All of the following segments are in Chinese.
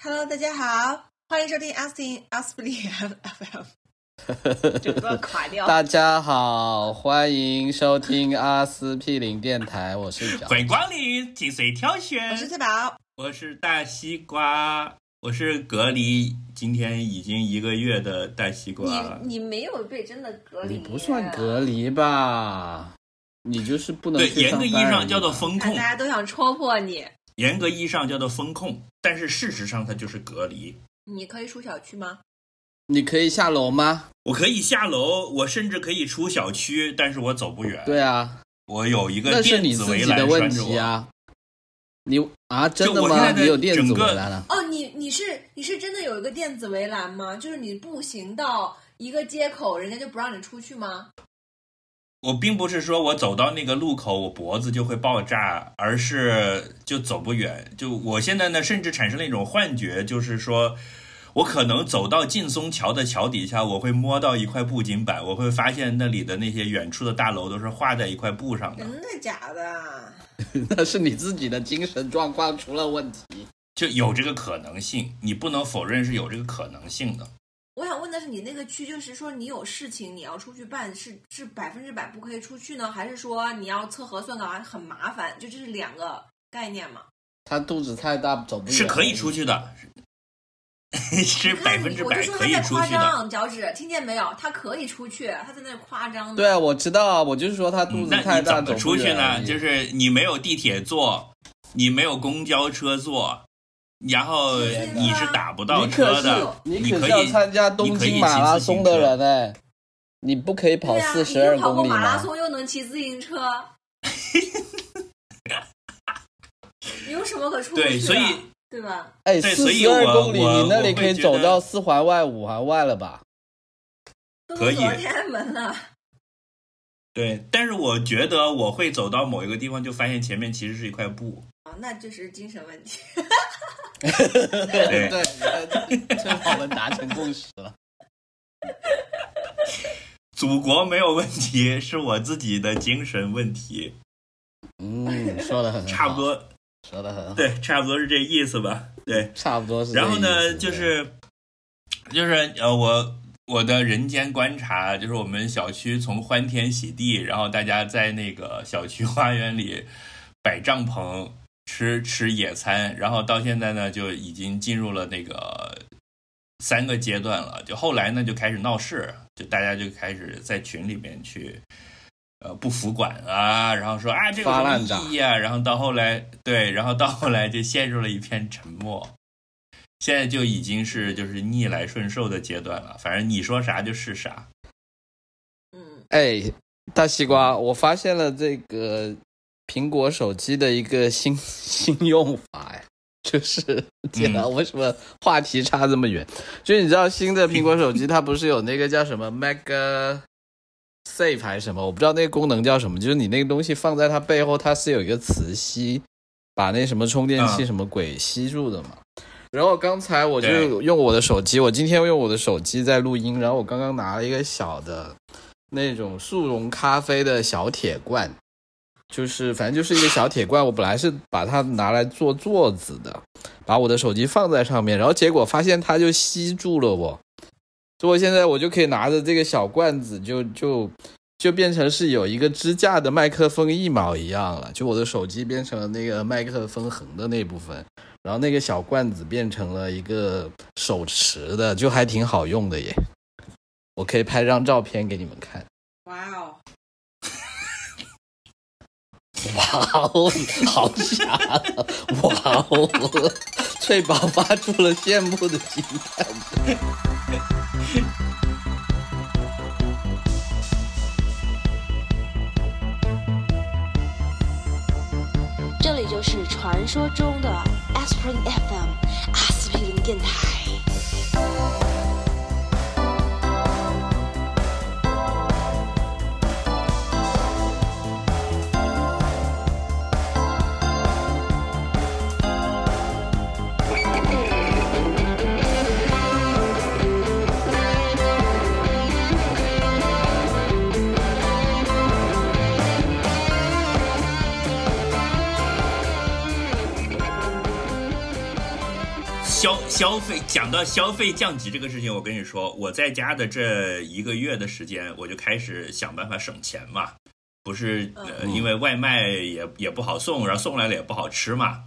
Hello，大家好，欢迎收听 Astin Asply FM，整个垮掉。大家好，欢迎收听阿司匹林电台，我是欢迎光临，精髓挑选。我是翠宝，我是大西瓜，我是隔离，今天已经一个月的大西瓜。你你没有被真的隔离，你不算隔离吧？你就是不能对，严格意义上叫做风控。大家都想戳破你。严格意义上叫做风控，但是事实上它就是隔离。你可以出小区吗？你可以下楼吗？我可以下楼，我甚至可以出小区，但是我走不远。对啊，我有一个那是你自己的问题啊。你啊，真的吗？你有电子围栏了？哦，你你是你是真的有一个电子围栏吗？就是你步行到一个街口，人家就不让你出去吗？我并不是说我走到那个路口我脖子就会爆炸，而是就走不远。就我现在呢，甚至产生了一种幻觉，就是说我可能走到劲松桥的桥底下，我会摸到一块布景板，我会发现那里的那些远处的大楼都是画在一块布上的。真的假的？那是你自己的精神状况出了问题，就有这个可能性，你不能否认是有这个可能性的。我想问的是，你那个区就是说，你有事情你要出去办，是是百分之百不可以出去呢，还是说你要测核酸的话很麻烦？就这是两个概念嘛？他肚子太大，走不远。是可以出去的，是百分之百可以出去的。脚趾，听见没有？他可以出去，他在那夸张。对啊，我知道，我就是说他肚子太大，怎么出去呢？就是你没有地铁坐，你没有公交车坐。然后你是打不到车的，你可是要参加东京马拉松的人哎，你不可以跑四十二公里马拉松又能骑自行车，你有什么可出去？对，所以对吧？哎，四十二公里，你那里可以走到四环外、五环外了吧？可以。天安门了。对，但是我觉得我会走到某一个地方，就发现前面其实是一块布。哦，那就是精神问题。对对，最好能达成共识了。祖国没有问题，是我自己的精神问题。嗯，说的很差不多，说的很对，差不多是这意思吧？对，差不多是。然后呢，就是就是呃，我我的人间观察，就是我们小区从欢天喜地，然后大家在那个小区花园里摆帐篷。吃吃野餐，然后到现在呢，就已经进入了那个三个阶段了。就后来呢，就开始闹事，就大家就开始在群里面去呃不服管啊，然后说啊这个什么意义啊？然后到后来，对，然后到后来就陷入了一片沉默。现在就已经是就是逆来顺受的阶段了，反正你说啥就是啥。嗯，哎，大西瓜，我发现了这个。苹果手机的一个新 新用法呀，就是天呐，为什么话题差这么远？就是你知道新的苹果手机 它不是有那个叫什么 Mega Safe 还是什么？我不知道那个功能叫什么。就是你那个东西放在它背后，它是有一个磁吸，把那什么充电器什么鬼吸住的嘛。然后刚才我就用我的手机，我今天用我的手机在录音。然后我刚刚拿了一个小的那种速溶咖啡的小铁罐。就是反正就是一个小铁罐，我本来是把它拿来做座子的，把我的手机放在上面，然后结果发现它就吸住了我，所以我现在我就可以拿着这个小罐子，就就就变成是有一个支架的麦克风一毛一样了，就我的手机变成了那个麦克风横的那部分，然后那个小罐子变成了一个手持的，就还挺好用的耶，我可以拍张照片给你们看。哇哦！哇哦，好傻！哇哦，翠宝发出了羡慕的惊叹。这里就是传说中的 Aspirin FM 阿司匹林电台。消消费讲到消费降级这个事情，我跟你说，我在家的这一个月的时间，我就开始想办法省钱嘛。不是呃，嗯因为外卖也也不好送，然后送来了也不好吃嘛。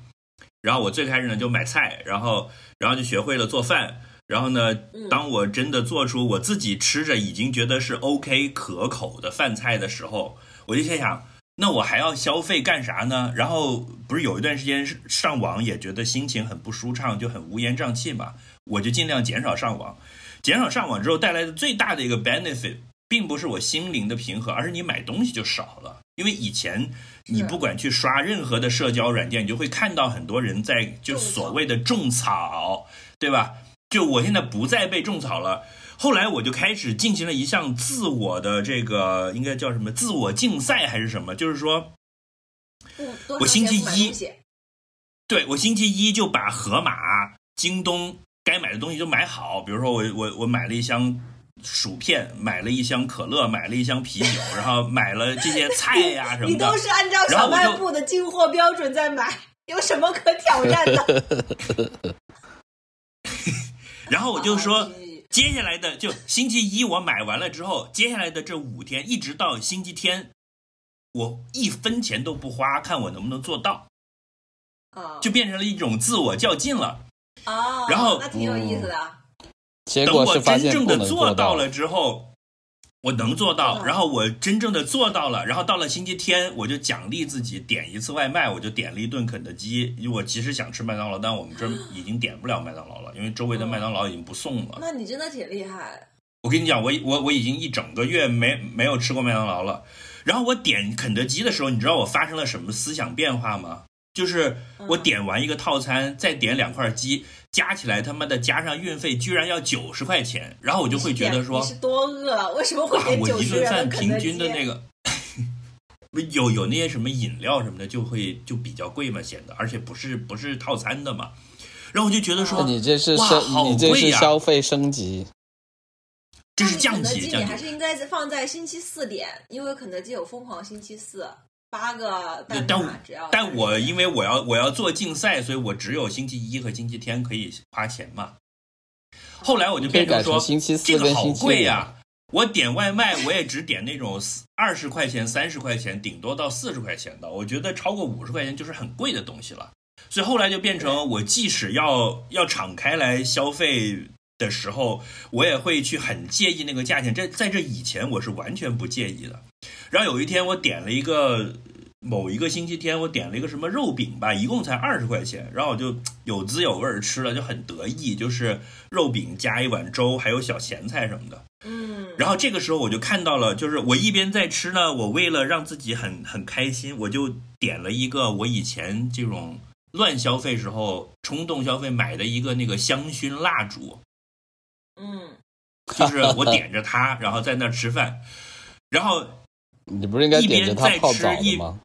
然后我最开始呢就买菜，然后然后就学会了做饭。然后呢，嗯当我真的做出我自己吃着已经觉得是 OK 可口的饭菜的时候，我就心想，那我还要消费干啥呢？然后不是有一段时间是上网也觉得心情很不舒畅，就很乌烟瘴气嘛，我就尽量减少上网。减少上网之后带来的最大的一个 benefit，并不是我心灵的平和，而是你买东西就少了。因为以前你不管去刷任何的社交软件，你就会看到很多人在就所谓的种草，对吧？就我现在不再被种草了。后来我就开始进行了一项自我的这个应该叫什么自我竞赛还是什么？就是说，我星期一对我星期一就把盒马、京东该买的东西都买好，比如说我我我买了一箱薯片，买了一箱可乐，买了一箱啤酒，然后买了这些菜呀、什么的你都。是按照小卖部的进货标准在买，有什么可挑战的？然后我就说接下来的就星期一我买完了之后，接下来的这五天一直到星期天，我一分钱都不花，看我能不能做到，啊，就变成了一种自我较劲了。哦，然后那挺有意思的。结等我果是发现真正的做到了之后，我能做到，嗯然后我真正的做到了，然后到了星期天，我就奖励自己点一次外卖，我就点了一顿肯德基。因为我其实想吃麦当劳，但我们这儿已经点不了麦当劳了，因为周围的麦当劳已经不送了。那你真的挺厉害。我跟你讲，我我我已经一整个月没没有吃过麦当劳了。然后我点肯德基的时候，你知道我发生了什么思想变化吗？就是我嗯点完一个套餐，再点两块鸡，加起来他妈的加上运费居然要九十块钱，然后我就会觉得说你，是多饿？为什么会我一顿饭平？均的那个，有有那些什么饮料什么的，就会就比较贵嘛，显得，而且不是不是套餐的嘛。然后我就觉得说，你这是哇升，好你这是贵呀消费升级。这是降级降级。基你还是应该放在星期四点，因为肯德基有疯狂星期四，八个蛋但只要。但我因为我要我要做竞赛，所以我只有星期一和星期天可以花钱嘛。后来我就变成说，星期四这个好跟星期五贵呀、我点外卖我也只点那种二十块钱、三十块钱，顶多到四十块钱的。我觉得超过五十块钱就是很贵的东西了。所以后来就变成我即使要要敞开来消费的时候，我也会去很介意那个价钱。这在这以前我是完全不介意的。然后有一天我点了一个某一个星期天，我点了一个什么肉饼吧，一共才二十块钱，然后我就有滋有味儿吃了，就很得意，就是肉饼加一碗粥，还有小咸菜什么的。嗯，然后这个时候我就看到了，就是我一边在吃呢，我为了让自己很很开心，我就点了一个我以前这种乱消费时候冲动消费买的一个那个香薰蜡烛，嗯，就是我点着它，然后在那儿吃饭，然后你不是应该点着它泡澡一边在吃一的吗？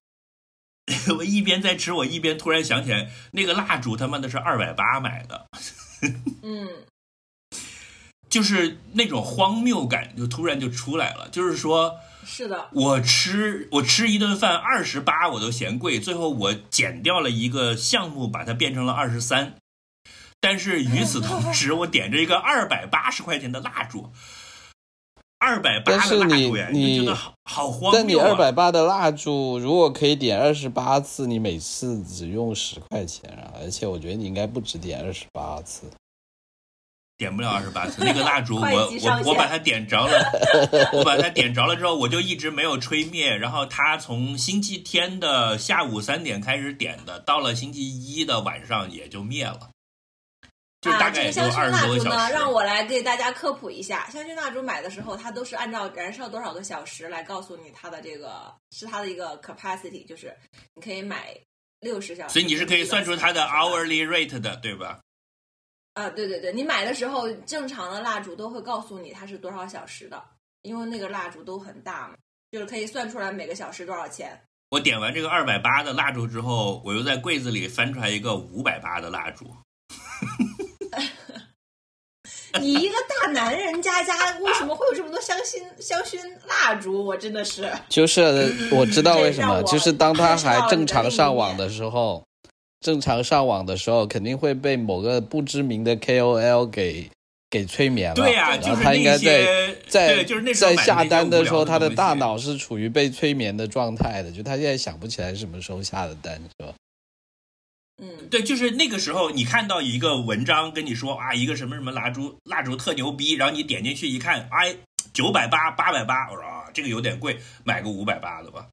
我一边在吃，我一边突然想起来，那个蜡烛他妈的是二百八买的，嗯，就是那种荒谬感就突然就出来了，就是说。是的，我吃我吃一顿饭二十八我都嫌贵，最后我减掉了一个项目，把它变成了二十三。但是与此同时，我点着一个二百八十块钱的蜡烛，二百八的蜡烛呀，你就觉得好好荒但你谬啊！二百八的蜡烛，如果可以点二十八次，你每次只用十块钱啊！而且我觉得你应该不止点二十八次。点不了二十八次，那个蜡烛 我我我把它点着了，我把它点着了之后，我就一直没有吹灭。然后它从星期天的下午三点开始点的，到了星期一的晚上也就灭了，就大啊，概这个香薰也就二十蜡烛呢，多个小时。让我来给大家科普一下。香薰蜡烛买的时候，它都是按照燃烧多少个小时来告诉你它的这个是它的一个 capacity，就是你可以买六十小时。所以你是可以算出它的 hourly rate 的，对吧？啊，对对对，你买的时候正常的蜡烛都会告诉你它是多少小时的，因为那个蜡烛都很大嘛，就是可以算出来每个小时多少钱。我点完这个二百八的蜡烛之后，我又在柜子里翻出来一个五百八的蜡烛。你一个大男人家家为什么会有这么多香薰香薰蜡烛？我真的是，就是我知道为什么，就是当他还正常上网的时候，正常上网的时候，肯定会被某个不知名的 KOL 给给催眠了。对呀、然后就是他应该在在对，就是那在下单的时候，他的大脑是处于被催眠的状态的，就他现在想不起来什么时候下的单，是吧？嗯，对，就是那个时候，你看到一个文章跟你说啊，一个什么什么蜡烛蜡烛特牛逼，然后你点进去一看，哎，九百八、八百八，我说啊，这个有点贵，买个五百八的吧，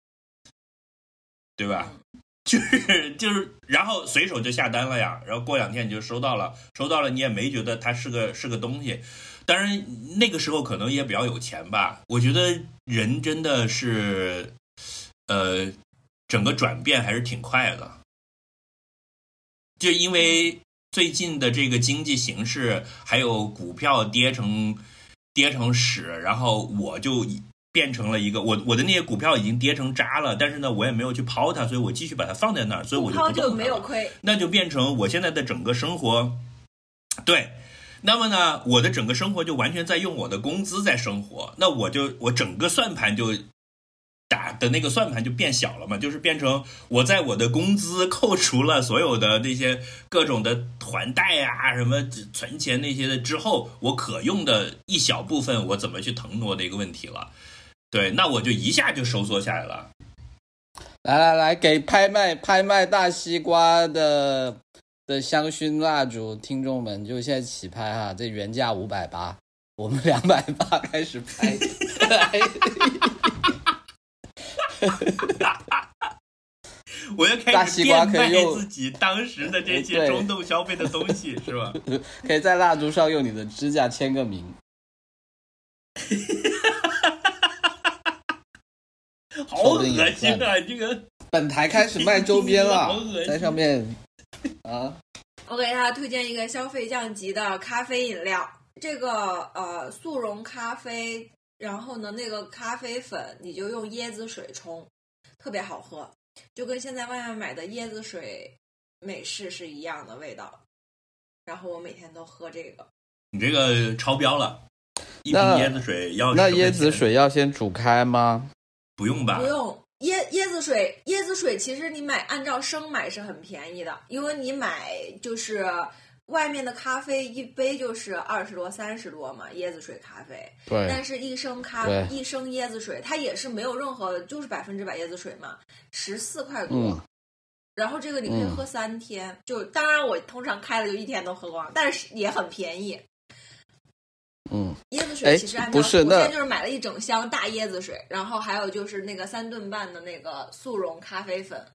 对吧？就是就是，然后随手就下单了呀，然后过两天你就收到了，收到了你也没觉得它是个是个东西，当然那个时候可能也比较有钱吧。我觉得人真的是，呃，整个转变还是挺快的。就因为最近的这个经济形势，还有股票跌成跌成屎，然后我就变成了一个我我的那些股票已经跌成渣了，但是呢，我也没有去抛它，所以我继续把它放在那儿，所以我就不抛就。没有亏。那就变成我现在的整个生活，对。那么呢，我的整个生活就完全在用我的工资在生活，那我就我整个算盘就打的那个算盘就变小了嘛，就是变成我在我的工资扣除了所有的那些各种的还贷啊、什么存钱那些的之后，我可用的一小部分我怎么去腾挪的一个问题了。对，那我就一下就收缩下来了。来来来，给拍卖拍卖大西瓜的的香薰蜡烛，听众们就现在起拍哈，这原价五百八，我们两百八开始拍。我要开大始西瓜变卖可以用自己当时的这些对冲动消费的东西，是吧？可以在蜡烛上用你的指甲签个名，好恶心啊！这个。本台开始卖周边了 在上面。啊，我给大家推荐一个消费降级的咖啡饮料，这个呃速溶咖啡，然后呢那个咖啡粉你就用椰子水冲，特别好喝，就跟现在外面买的椰子水美式是一样的味道。然后我每天都喝这个，你这个超标了，一瓶椰子水要那10块椰子水要先煮开吗？不用吧不？用椰椰子水，椰子水其实你买按照升买是很便宜的，因为你买就是外面的咖啡一杯就是二十多三十多嘛，椰子水咖啡。对，但是，一升咖一升椰子水，它也是没有任何，就是百分之百椰子水嘛，十四块多。嗯然后这个你可以嗯喝三天，就当然我通常开了就一天都喝光，但是也很便宜。嗯，椰子哎水其实按照不是那我现在就是买了一整箱大椰子水，然后还有就是那个三顿半的那个速溶咖啡粉，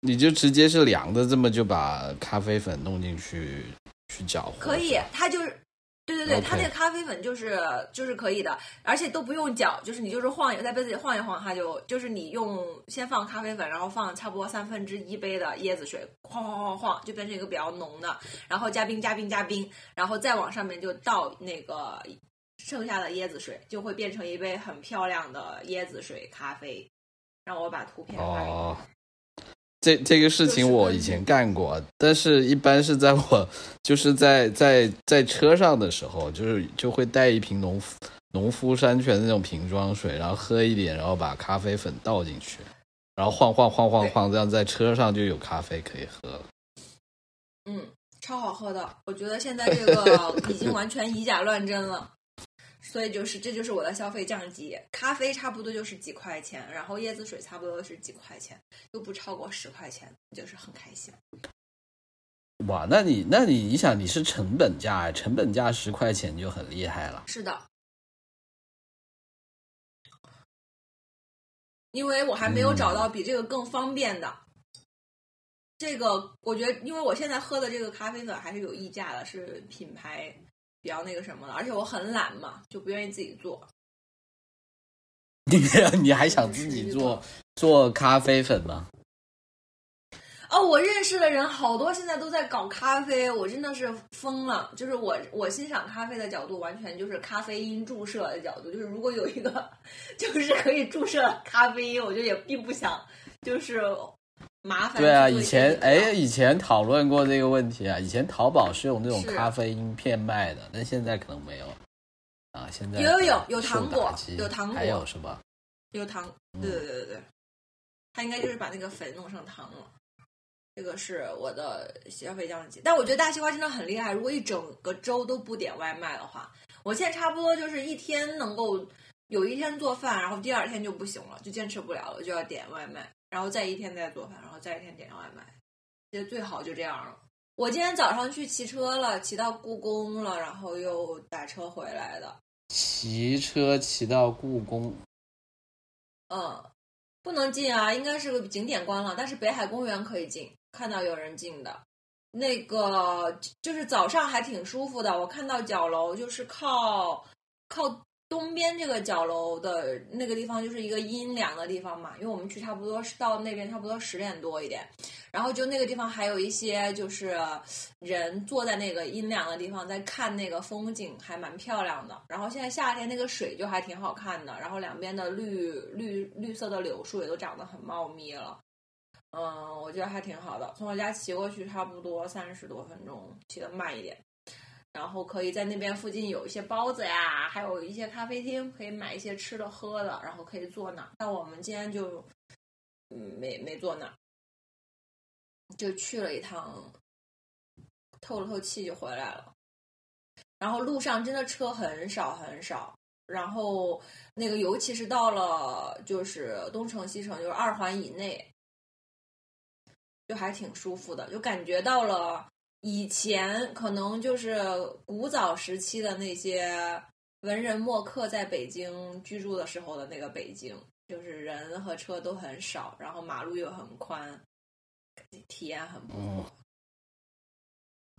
你就直接是凉的，这么就把咖啡粉弄进去去搅和，可以，它就是。对对对它那个咖啡粉就是就是可以的，而且都不用搅，就是你就是晃一在杯子里晃一晃，它就就是你用先放咖啡粉，然后放差不多三分之一杯的椰子水，晃晃晃晃，就变成一个比较浓的，然后加冰加冰加冰，然后再往上面就倒那个剩下的椰子水，就会变成一杯很漂亮的椰子水咖啡。让我把图片发给你。哦，这这个事情我以前干过，但是一般是在我就是在在在车上的时候，就是就会带一瓶农夫农夫山泉的那种瓶装水，然后喝一点，然后把咖啡粉倒进去，然后晃晃晃晃晃，这样在车上就有咖啡可以喝了。嗯，超好喝的。我觉得现在这个已经完全以假乱真了，所以就是这就是我的消费降级。咖啡差不多就是几块钱，然后椰子水差不多是几块钱，又不超过十块钱，就是很开心。哇，那你那你你想你是成本价，成本价十块钱就很厉害了。是的，因为我还没有找到比这个更方便的。这个我觉得，因为我现在喝的这个咖啡粉还是有溢价的，是品牌比较那个什么了，而且我很懒嘛，就不愿意自己做。你你还想自己做做咖啡粉吗？哦，我认识的人好多，现在都在搞咖啡，我真的是疯了。就是我我欣赏咖啡的角度，完全就是咖啡因注射的角度。就是如果有一个 就是可以注射咖啡因，我就也并不想就是麻烦。对啊，以前哎，以前讨论过这个问题啊。以前淘宝是有那种咖啡因片卖的，但现在可能没有啊。现在有有有有糖果有糖果还有什么？有糖，对对对对对，他应该就是把那个粉弄上糖了。这个是我的消费降级。但我觉得大西瓜真的很厉害，如果一整个周都不点外卖的话，我现在差不多就是一天能够有一天做饭，然后第二天就不行了，就坚持不了了，就要点外卖，然后再一天再做饭，然后再一天点外卖。其实最好就这样了。我今天早上去骑车了，骑到故宫了，然后又打车回来的。骑车骑到故宫，嗯，不能进啊，应该是个景点关了，但是北海公园可以进，看到有人进的。那个就是早上还挺舒服的，我看到角楼就是靠靠东边这个角楼的那个地方，就是一个阴凉的地方嘛，因为我们去差不多是到那边差不多十点多一点，然后就那个地方还有一些就是人坐在那个阴凉的地方在看那个风景，还蛮漂亮的。然后现在夏天那个水就还挺好看的，然后两边的绿绿绿色的柳树也都长得很茂密了。嗯，我觉得还挺好的。从我家骑过去差不多三十多分钟，骑得慢一点。然后可以在那边附近有一些包子呀，还有一些咖啡厅，可以买一些吃的喝的，然后可以坐那。但我们今天就没没坐那，就去了一趟，透了透气就回来了。然后路上真的车很少很少，然后那个尤其是到了就是东城西城，就是二环以内。就还挺舒服的，就感觉到了以前可能就是古早时期的那些文人墨客在北京居住的时候的那个北京，就是人和车都很少，然后马路又很宽，体验很不错。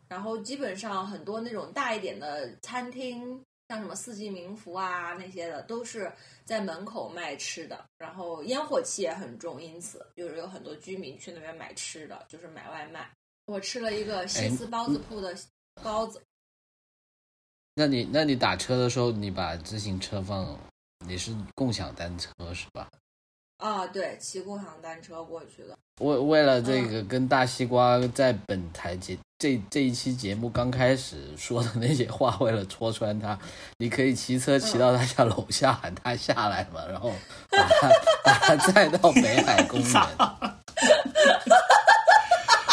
然后基本上很多那种大一点的餐厅。像什么四季民福啊那些的，都是在门口卖吃的，然后烟火气也很重，因此就是有很多居民去那边买吃的，就是买外卖。我吃了一个西斯包子铺的包子。那你那你打车的时候，你把自行车放，你是共享单车是吧？啊，对，骑共享单车过去的。为为了这个，跟大西瓜在本台节这这一期节目刚开始说的那些话，为了戳穿他，你可以骑车骑到他家楼下喊他下来嘛，然后把他 把他载到北海公园。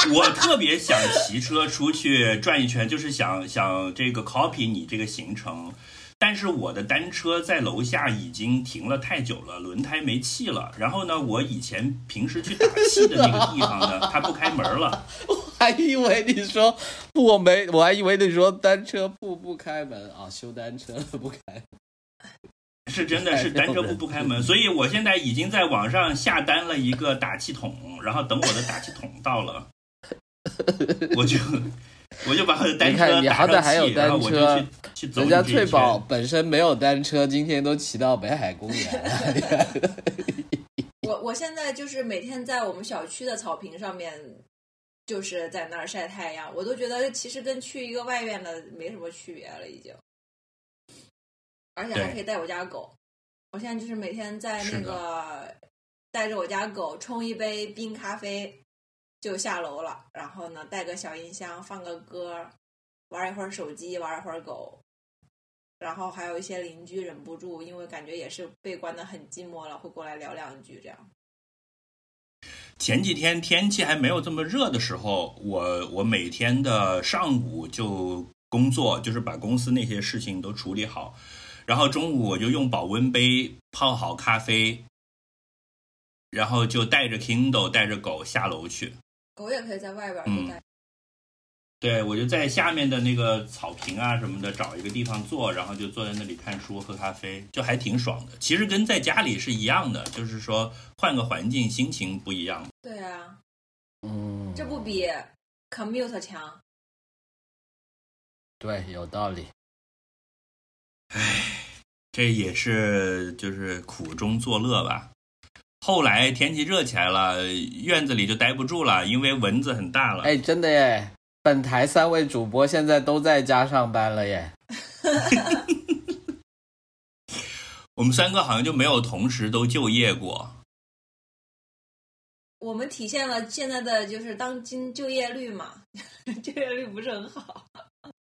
我特别想骑车出去转一圈，就是想想这个 copy 你这个行程。但是我的单车在楼下已经停了太久了，轮胎没气了。然后呢，我以前平时去打气的那个地方呢，它不开门了。我还以为你说我没，我还以为你说单车铺不开门啊，修单车不开。是真的是单车铺不开门，所以我现在已经在网上下单了一个打气筒，然后等我的打气筒到了，我就。我就把他的单车你好歹还有单车，人家翠宝宝本身没有单车，今天都骑到北海公园。我我现在就是每天在我们小区的草坪上面，就是在那儿晒太阳，我都觉得其实跟去一个外院的没什么区别了，已经。而且还可以带我家狗，我现在就是每天在那个带着我家狗冲一杯冰咖啡。就下楼了，然后呢，带个小音箱，放个歌，玩一会儿手机，玩一会儿狗，然后还有一些邻居忍不住，因为感觉也是被关的很寂寞了，会过来聊两句这样。前几天天气还没有这么热的时候，我我每天的上午就工作，就是把公司那些事情都处理好，然后中午我就用保温杯泡好咖啡，然后就带着 Kindle 带着狗下楼去。狗也可以在外边儿待。对，我就在下面的那个草坪啊什么的找一个地方坐，然后就坐在那里看书喝咖啡，就还挺爽的。其实跟在家里是一样的，就是说换个环境，心情不一样。对啊，嗯，这不比 commute 强？对，有道理。唉，这也是就是苦中作乐吧。后来天气热起来了，院子里就待不住了，因为蚊子很大了。哎，真的耶！本台三位主播现在都在家上班了耶。我们三个好像就没有同时都就业过。我们体现了现在的就是当今就业率嘛，就业率不是很好。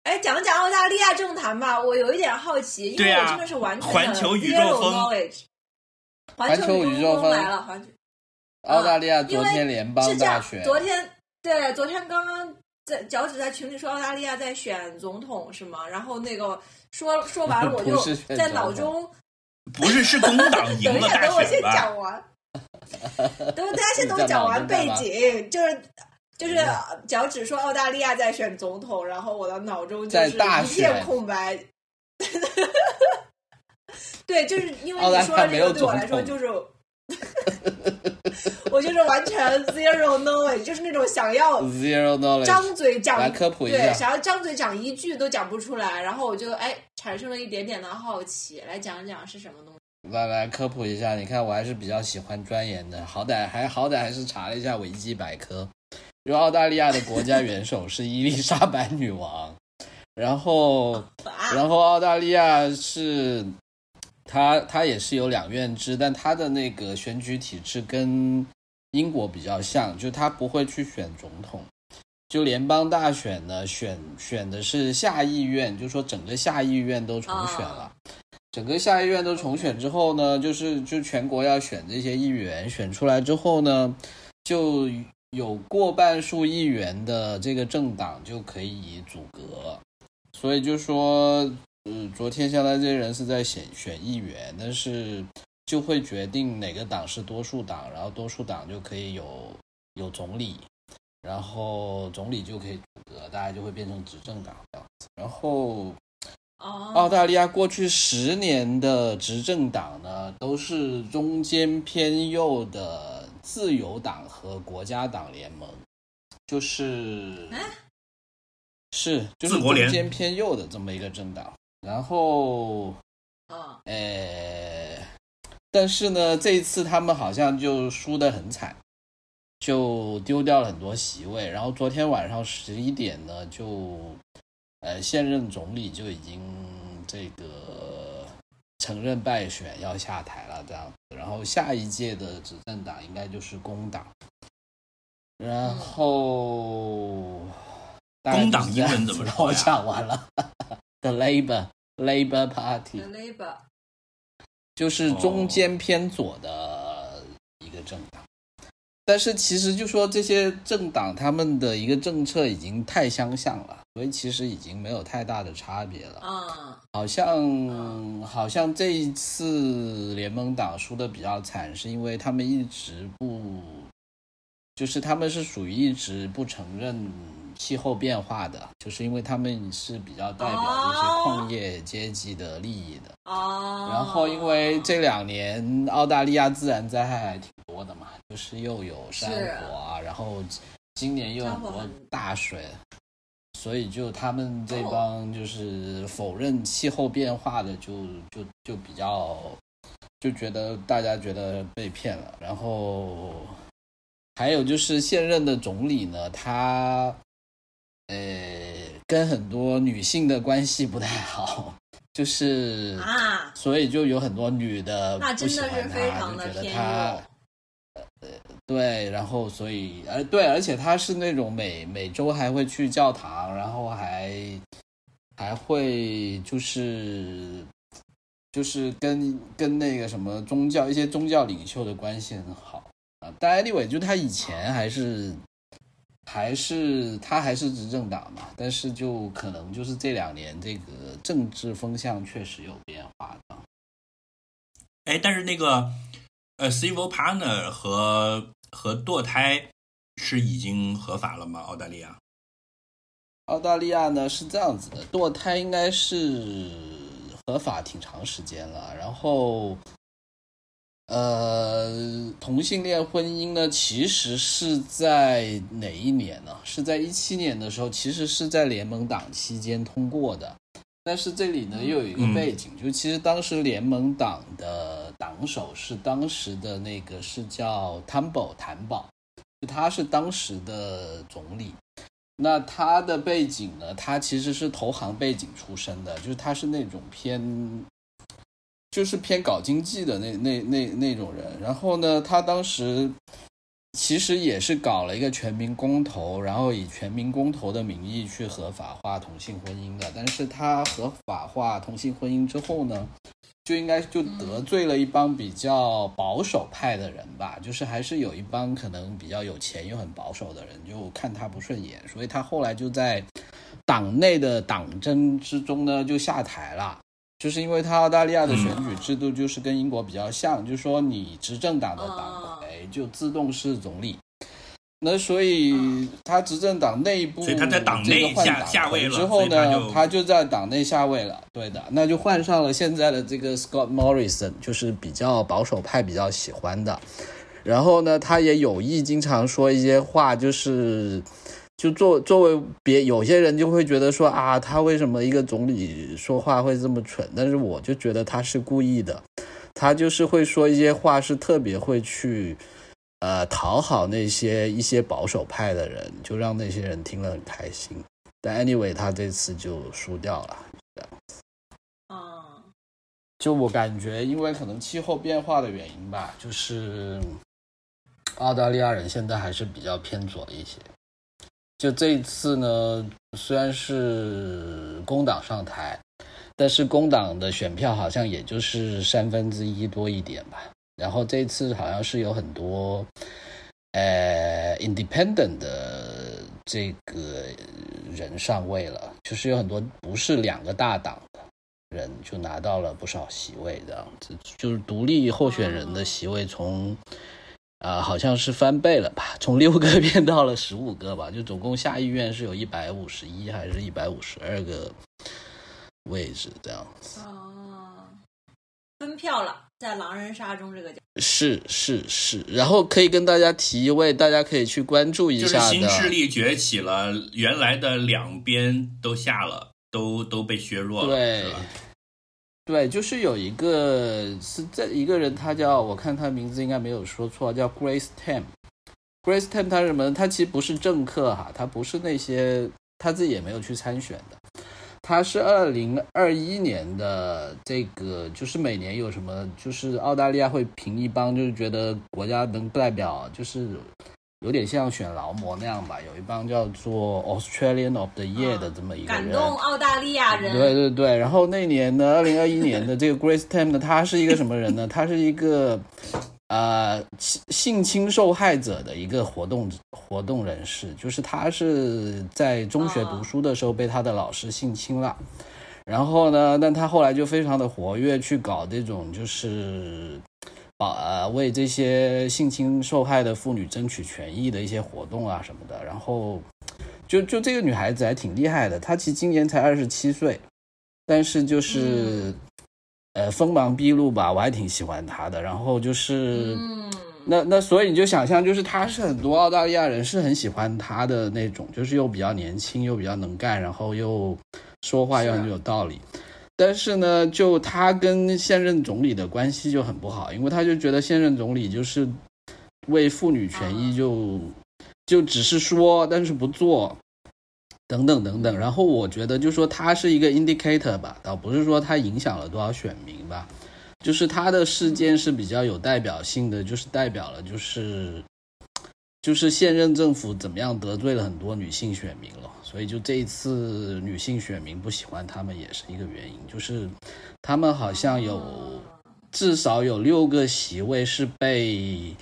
哎，讲讲澳大利亚政坛吧，我有一点好奇，因为我真的是完全环球宇宙风。环球宇宙风来了，环球澳大利亚昨天联邦大选，昨天对，昨天刚刚在脚趾在群里说澳大利亚在选总统是吗？然后那个说说完了，我 就在脑中不是 是工党 赢等一下，了大等我先？讲完。等大家先等我讲完背景，就是就是脚趾说澳大利亚在选总统，然后我的脑中就是一片空白。对，就是因为你说的这个对我来说就是，我就是完全 zero knowledge，就是那种想要 zero knowledge。张嘴讲来科普一对，下想要张嘴讲一句都讲不出来，然后我就哎产生了一点点的好奇，来讲讲是什么东西。来来科普一下，你看我还是比较喜欢钻研的，好歹还好歹还是查了一下维基百科。因为澳大利亚的国家元首是伊丽莎白女王，然后啊，然后澳大利亚是，它它也是有两院制，但它的那个选举体制跟英国比较像，就它不会去选总统，就联邦大选呢，选选的是下议院，就说整个下议院都重选了。整个下议院都重选之后呢，就是就全国要选这些议员，选出来之后呢，就有过半数议员的这个政党就可以组阁，所以就说，呃，昨天相当这些人是在选选议员，但是就会决定哪个党是多数党，然后多数党就可以有有总理，然后总理就可以组阁，大家就会变成执政党这样子，然后。哦，澳大利亚过去十年的执政党呢，都是中间偏右的自由党和国家党联盟，就是哎是就是国联中间偏右的这么一个政党。然后，嗯，呃，但是呢，这一次他们好像就输得很惨，就丢掉了很多席位。然后昨天晚上十一点呢，就呃现任总理就已经这个承认败选要下台了，这样子。然后下一届的执政党应该就是工党。然后，工党英文怎么子我说呀 讲完了。The Labor Labor party labor 就是中间偏左的一个政党，但是其实就说这些政党他们的一个政策已经太相像了，所以其实已经没有太大的差别了。嗯，好像好像这一次联盟党输的比较惨，是因为他们一直不，就是他们是属于一直不承认气候变化的，就是因为他们是比较代表这些矿业阶级的利益的。哦，然后因为这两年澳大利亚自然灾害还挺多的嘛，就是又有山火啊，然后今年又有很多大水，所以就他们这帮就是否认气候变化的就，就就比较就觉得大家觉得被骗了。然后还有就是现任的总理呢，他呃跟很多女性的关系不太好，就是啊，所以就有很多女的那真不喜欢的是非他，就觉得常的偏他呃。对，然后所以而对，而且他是那种每每周还会去教堂，然后还还会就是就是跟跟那个什么宗教一些宗教领袖的关系很好啊。但 anyway，就他以前还是还是他还是执政党嘛，但是就可能就是这两年这个政治风向确实有变化的。哎，但是那个呃，civil partner 和和堕胎是已经合法了吗？澳大利亚？澳大利亚呢是这样子的，堕胎应该是合法挺长时间了，然后，呃，同性恋婚姻呢，其实是在哪一年呢？是在一七年的时候，其实是在联盟党期间通过的。但是这里呢又有一个背景，就其实当时联盟党的党首是当时的那个是叫汤宝谭宝，他是当时的总理。那他的背景呢？他其实是投行背景出身的，就是他是那种偏，就是偏搞经济的那那那那种人。然后呢，他当时其实也是搞了一个全民公投，然后以全民公投的名义去合法化同性婚姻的。但是他合法化同性婚姻之后呢，就应该就得罪了一帮比较保守派的人吧，就是还是有一帮可能比较有钱又很保守的人，就看他不顺眼，所以他后来就在党内的党争之中呢就下台了。就是因为他澳大利亚的选举制度就是跟英国比较像，就是说你执政党的党魁就自动是总理。那所以他执政党内部，所以他在党内下下位了之后呢，他就他就在党内下位了。对的，那就换上了现在的这个 Scott Morrison，就是比较保守派比较喜欢的。然后呢，他也有意经常说一些话，就是就作作为别有些人就会觉得说啊，他为什么一个总理说话会这么蠢？但是我就觉得他是故意的，他就是会说一些话是特别会去。呃，讨好那些一些保守派的人，就让那些人听了很开心。但 anyway，他这次就输掉了。啊，就我感觉，因为可能气候变化的原因吧，就是澳大利亚人现在还是比较偏左一些。就这一次呢，虽然是工党上台，但是工党的选票好像也就是三分之一多一点吧。然后这次好像是有很多呃 independent 的这个人上位了，就是有很多不是两个大党的人就拿到了不少席位，这样子就是独立候选人的席位从啊、好像是翻倍了吧，从六个变到了十五个吧，就总共下议院是有一百五十一还是一百五十二个位置这样子。哦，分票了，在狼人杀中这个叫是是是，然后可以跟大家提一位，大家可以去关注一就是下新势，力崛起了，原来的两边都下了，都都被削弱了，对是吧？对，就是有一个是这一个人，他叫我看他名字应该没有说错，叫 Grace Tam。Grace Tam 他是什么呢？他其实不是政客哈，他不是那些他自己也没有去参选的，他是二零二一年的这个，就是每年有什么，就是澳大利亚会评一帮，就是觉得国家能代表，就是有点像选劳模那样吧，有一帮叫做 Australian of the Year 的这么一个人。感动澳大利亚人。对对对，然后那年呢，二零二一年的这个 Grace Tam 呢，他是一个什么人呢？他是一个呃性性侵受害者的一个活动活动人士，就是他是在中学读书的时候被他的老师性侵了。然后呢，但他后来就非常的活跃，去搞这种就是保呃为这些性侵受害的妇女争取权益的一些活动啊什么的。然后就就这个女孩子还挺厉害的，她其实今年才二十七岁，但是就是、呃锋芒毕露吧，我还挺喜欢她的。然后就是。嗯，那那所以你就想象，就是她是很多澳大利亚人是很喜欢她的那种，就是又比较年轻，又比较能干，然后又说话又很有道理。但是呢，就他跟现任总理的关系就很不好，因为他就觉得现任总理就是为妇女权益就、就只是说，但是不做，等等等等。然后我觉得就说他是一个 indicator 吧，倒不是说他影响了多少选民吧。就是他的事件是比较有代表性的，就是代表了就是就是现任政府怎么样得罪了很多女性选民了，所以就这一次女性选民不喜欢他们也是一个原因，就是他们好像有至少有六个席位是被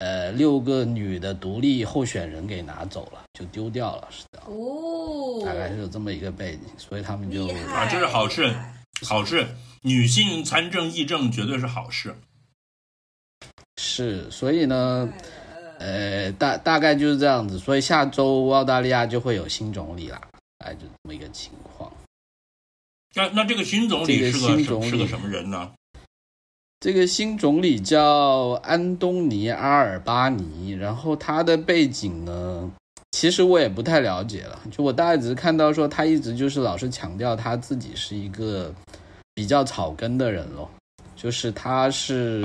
呃六个女的独立候选人给拿走了，就丢掉了，是的，哦，大概是有这么一个背景，所以他们就啊这是好事好事，女性参政议政绝对是好事。是，所以呢。呃，大大概就是这样子，所以下周澳大利亚就会有新总理啦，哎，就这么一个情况。那那这个新总理是个什新总理是个什么人呢？这个新总理叫安东尼·阿尔巴尼，然后他的背景呢，其实我也不太了解了，就我大概只是看到说他一直就是老是强调他自己是一个比较草根的人咯，就是他是。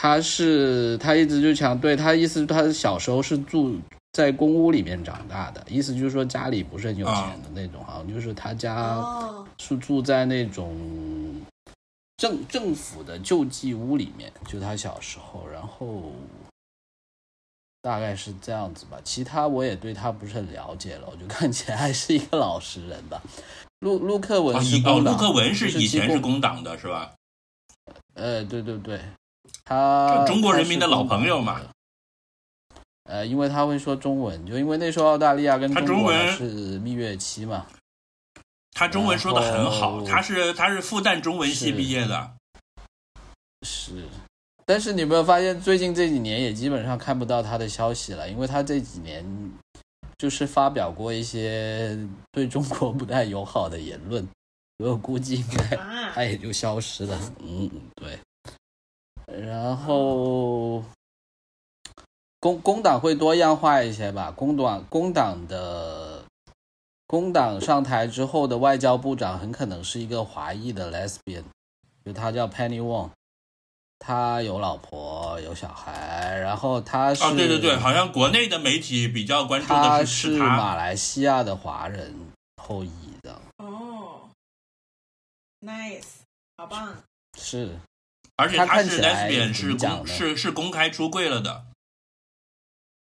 哦他是他一直就强对他意思，他小时候是住在公屋里面长大的，意思就是说家里不是很有钱的那种，好像就是他家哦，是住在那种政政府的救济屋里面，就他小时候，然后大概是这样子吧。其他我也对他不是很了解了，我就看起来还是一个老实人吧。陆陆克文是工党，陆克文是以前是工党的是吧？呃，对对对，他中国人民的老朋友嘛。呃，因为他会说中文，就因为那时候澳大利亚跟他中国中文是蜜月期嘛。他中文说的很好，他是他是复旦中文系毕业的。是，但是你有没有发现，最近这几年也基本上看不到他的消息了，因为他这几年就是发表过一些对中国不太友好的言论，所以我估计应该啊他也就消失了。嗯，对。然后工工党会多样化一些吧，工党工党的工党上台之后的外交部长很可能是一个华裔的 lesbian，就他叫 Penny Wong，他有老婆有小孩，然后他是哦，对对对，好像国内的媒体比较关注他的是是。马来西亚的华人后裔的，哦，nice，好棒！是而且他是 lesbian，怎是公是是公开出柜了的。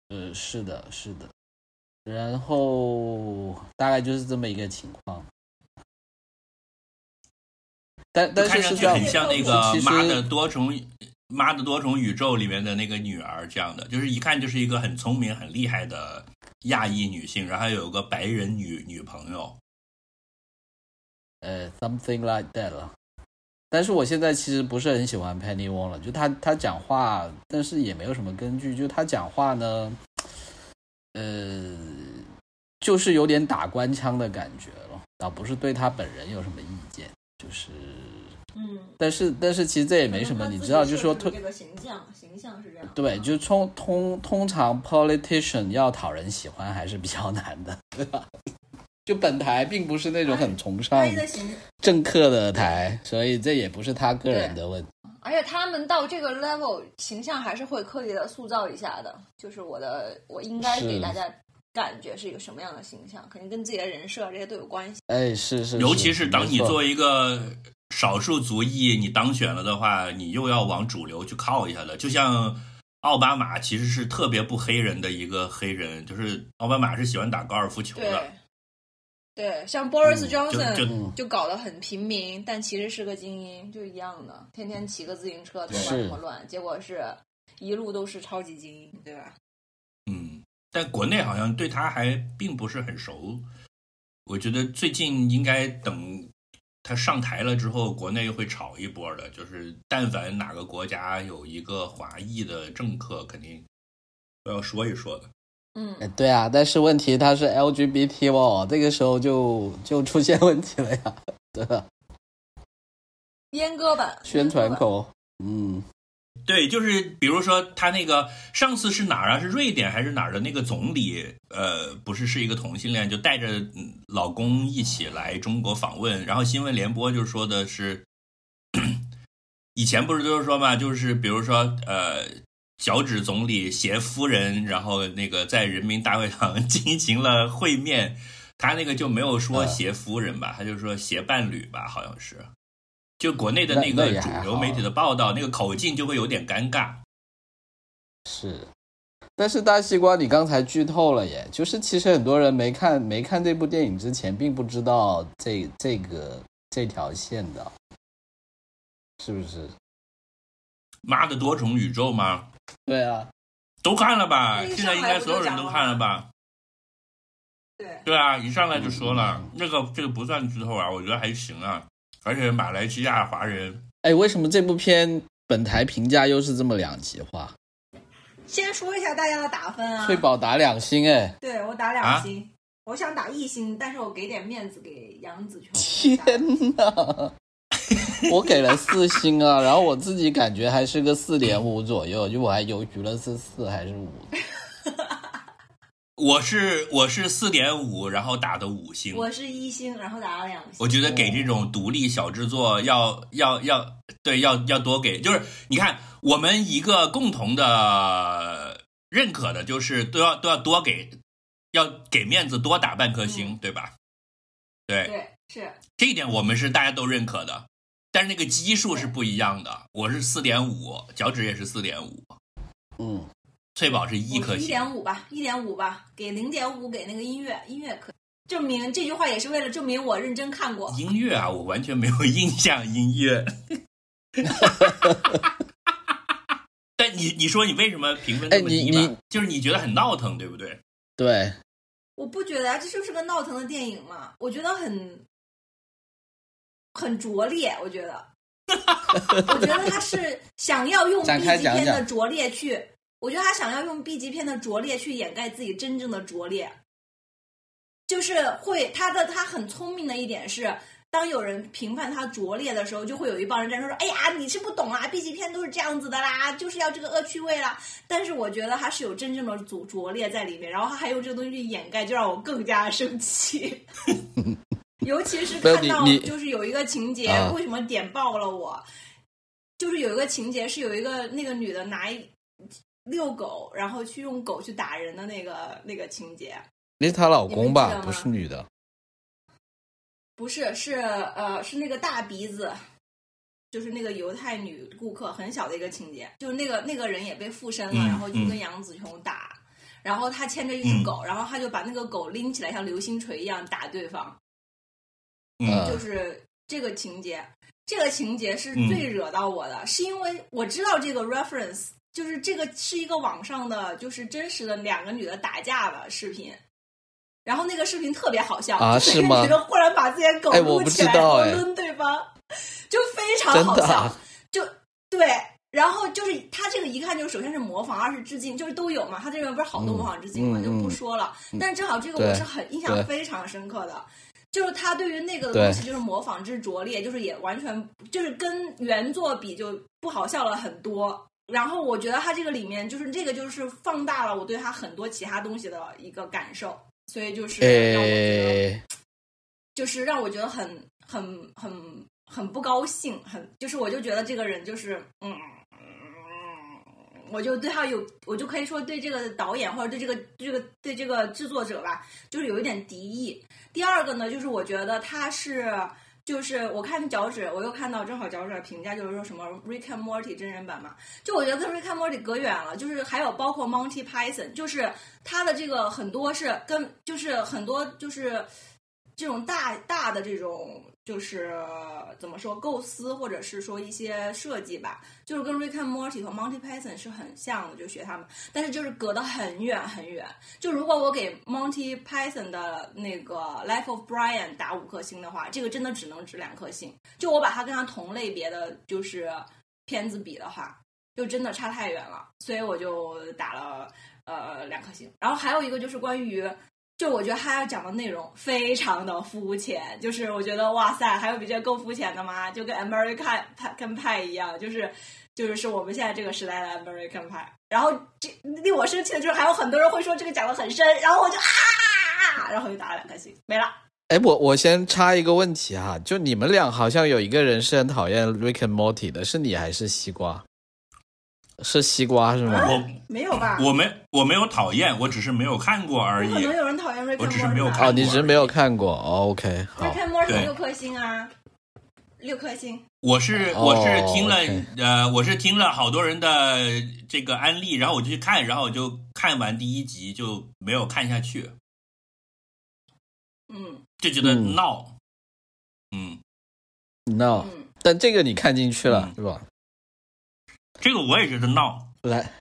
呃，是的，是的。然后大概就是这么一个情况。但但看上去很像那个《妈的多重妈的多重宇宙》里面的那个女儿这样的，就是一看就是一个很聪明、很厉害的亚裔女性，然后有个白人女女朋友。呃，something like that 了。但是我现在其实不是很喜欢 Penny Wong 了，就他他讲话，但是也没有什么根据。就他讲话呢，呃，就是有点打官腔的感觉了，倒不是对他本人有什么意见，就是，嗯，但是但是其实这也没什么，你知道，就是说这个形象，形象是这样。对，就通通通常 politician 要讨人喜欢还是比较难的，对吧？就本台并不是那种很崇尚政客的台，所以这也不是他个人的问题。而且他们到这个 level 形象还是会刻意的塑造一下的，就是我的，我应该给大家感觉是一个什么样的形象，肯定跟自己的人设这些都有关系。哎，是是，尤其是当你作为一个少数族裔，你当选了的话，你又要往主流去靠一下的。就像奥巴马其实是特别不黑人的一个黑人，就是奥巴马是喜欢打高尔夫球对的，，对，像 Boris 嗯 Johnson 就搞得很平民，但其实是个精英，就一样的，天天骑个自行车，头发是这么乱，结果是一路都是超级精英，对吧？嗯，但国内好像对他还并不是很熟。我觉得最近应该等他上台了之后，国内会炒一波的。就是但凡哪个国家有一个华裔的政客，肯定都要说一说的。嗯哎，对啊，但是问题他是 LGBT 哦，这个时候就就出现问题了呀，对吧？阉割版宣传口，嗯，对，就是比如说他那个上次是哪儿啊？是瑞典还是哪儿的那个总理？呃，不是是一个同性恋，就带着嗯老公一起来中国访问。然后新闻联播就说的是，以前不是都是说嘛，就是比如说呃，脚趾总理携夫人，然后那个在人民大会堂 进行了会面。他那个就没有说嗯携夫人吧，他就说携伴侣吧，好像是。就国内的那那个主流媒体的报道，那个口径就会有点尴尬。是。但是大西瓜，你刚才剧透了耶，就是其实很多人没看没看这部电影之前，并不知道这这个这条线的，是不是？妈的多重宇宙吗？对啊，都看了吧？现在应该所有人都看了吧？对，对啊，一上来就说了，嗯那个这个不算剧透啊，我觉得还行啊。而且马来西亚华人，哎，为什么这部片本台评价又是这么两极化？先说一下大家的打分啊。翠宝打两星，哎，对我打啊两星，我想打一星，但是我给点面子给杨紫琼。天哪！我给了四星啊，然后我自己感觉还是个四点五左右，就我还犹豫了是四还是五。我是我是四点五，然后打的五星。我是一星，然后打了两星。我觉得给这种独立小制作要要要对要要多给，就是你看我们一个共同的认可的，就是都要都要多给，要给面子多打半颗星，嗯对吧？对，对是这一点我们是大家都认可的，但是那个基数是不一样的。我是四点五，脚趾也是四点五。嗯，翠宝是一颗星一星，点五吧，一点五吧，给零点五给那个音乐，音乐可证明这句话也是为了证明我认真看过。音乐啊，我完全没有印象。音乐，但你你说你为什么评分这么低吧？就是你觉得很闹腾，对不对？对，我不觉得啊，这就是个闹腾的电影嘛，我觉得很很拙劣，我觉得，我觉得他是想要用 B 级片的拙劣去，我觉得他想要用 B 级片的拙劣去掩盖自己真正的拙劣，就是会他的他很聪明的一点是。当有人评判他拙劣的时候，就会有一帮人站出来说：“哎呀，你是不懂啊，B 级片都是这样子的啦，就是要这个恶趣味啦。”但是我觉得他是有真正的拙拙劣在里面，然后他还用这个东西去掩盖，就让我更加生气。尤其是看到就是有一个情节，啊为什么点爆了我？就是有一个情节是有一个那个女的拿一遛狗，然后去用狗去打人的那个那个情节，那是她老公吧不是女的。不是是呃是那个大鼻子，就是那个犹太女顾客很小的一个情节，就是那个那个人也被附身了，嗯然后就嗯跟杨紫琼打，然后他牵着一只狗，然后他就把那个狗拎起来像流星锤一样打对方，嗯就是这个情节，这个情节是嗯最惹到我的，是因为我知道这个 reference，就是这个是一个网上的，就是真实的两个女的打架的视频。然后那个视频特别好笑啊就是吗个女的忽然把自己的狗撸起来，然后抡对方，就非常好笑。啊就对，然后就是他这个一看就首先是模仿，二是致敬，就是都有嘛。他这边不是好多模仿致敬嘛，就不说了。但正好这个我是很印象非常深刻的，就是他对于那个对东西就是模仿之拙劣，就是也完全就是跟原作比就不好笑了很多。然后我觉得他这个里面就是这个就是放大了我对他很多其他东西的一个感受，所以就是让我觉得。诶，就是让我觉得很很很很不高兴，很就是我就觉得这个人就是嗯。我就对他有，我就可以说对这个导演或者对这个这个对这个制作者吧，就是有一点敌意。第二个呢，就是我觉得他是，就是我看脚趾，我又看到正好脚趾评价就是说什么《Rick and Morty》真人版嘛，就我觉得跟《Rick and Morty》隔远了，就是还有包括 Monty Python，就是他的这个很多是跟就是很多就是这种大大的这种就是怎么说构思或者是说一些设计吧，就是跟 Rick and Morty 和 Monty Python 是很像的，就学他们，但是就是隔得很远很远。就如果我给 Monty Python 的那个 Life of Brian 打五颗星的话，这个真的只能值两颗星。就我把它跟它同类别的就是片子比的话，就真的差太远了，所以我就打了呃两颗星。然后还有一个就是关于。就我觉得他要讲的内容非常的肤浅，就是我觉得哇塞，还有比这更肤浅的吗？就跟 American Pie Pie 一样，就是就是是我们现在这个时代的 American 派。然后这令我生气的就是还有很多人会说这个讲的很深，然后我就啊，然后就打了两颗星，没了。哎，我我先插一个问题哈，就你们俩好像有一个人是很讨厌 Rick and Morty 的，是你还是西瓜？是西瓜是吗？我没有吧？我没我没有讨厌，我只是没有看过而已不可。能有人讨厌 Rick 我只是没有看哦，你只是没有看过。哦 OK，好 Rick。and Morty 对六颗星啊，六颗星。我是哦我是听了、呃，我是听了好多人的这个安利，然后我就去看，然后我就看完第一集就没有看下去，嗯就觉得嗯闹。嗯嗯，但这个你看进去了嗯是吧？这个我也觉得闹，来，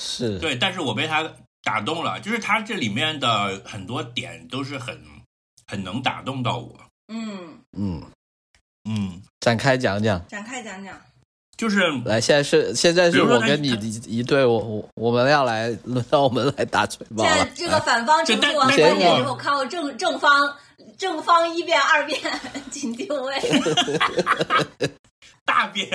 是，对，但是我被他打动了，就是他这里面的很多点都是很很能打动到我。嗯，嗯，嗯，展开讲讲。展开讲讲。就是来，现在是现在是我跟你一一对，我我我们要来轮到我们来打嘴巴了现在。这个反方陈述完这观点但之后，靠正正方正方一辩二辩，请定位。大便，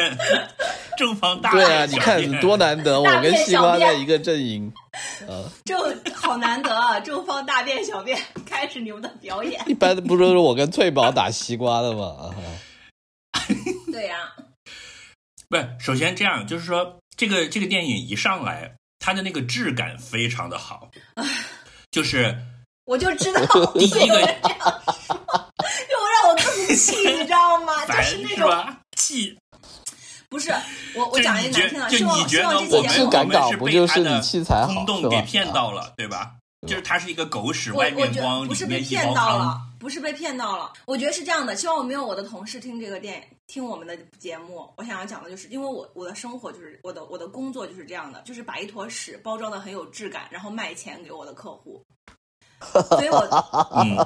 正方大对便，啊，你看便多难得，我跟西瓜在一个阵营。呃，正好难得啊！正方大便小便，开始你们的表演。一般不都是我跟翠宝打西瓜的吗？啊对呀、不是，首先这样，就是说这个这个电影一上来，它的那个质感非常的好，就是我就知道第一个这样说，就让我更气，你知道吗？就是那种？气，不是我我讲一个难听的，就希望你觉得希望这我们我们是不就是被他的你器材好空洞给骗到了，对吧？就是他是一个狗屎，我外面我觉光里得不是被面一骗。到了，不是被骗到了。我觉得是这样的，希望我没有我的同事听这个电影听我们的节目。我想要讲的就是，因为我我的生活就是我的我的工作就是这样的，就是把一坨屎包装的很有质感，然后卖钱给我的客户。所以我，嗯，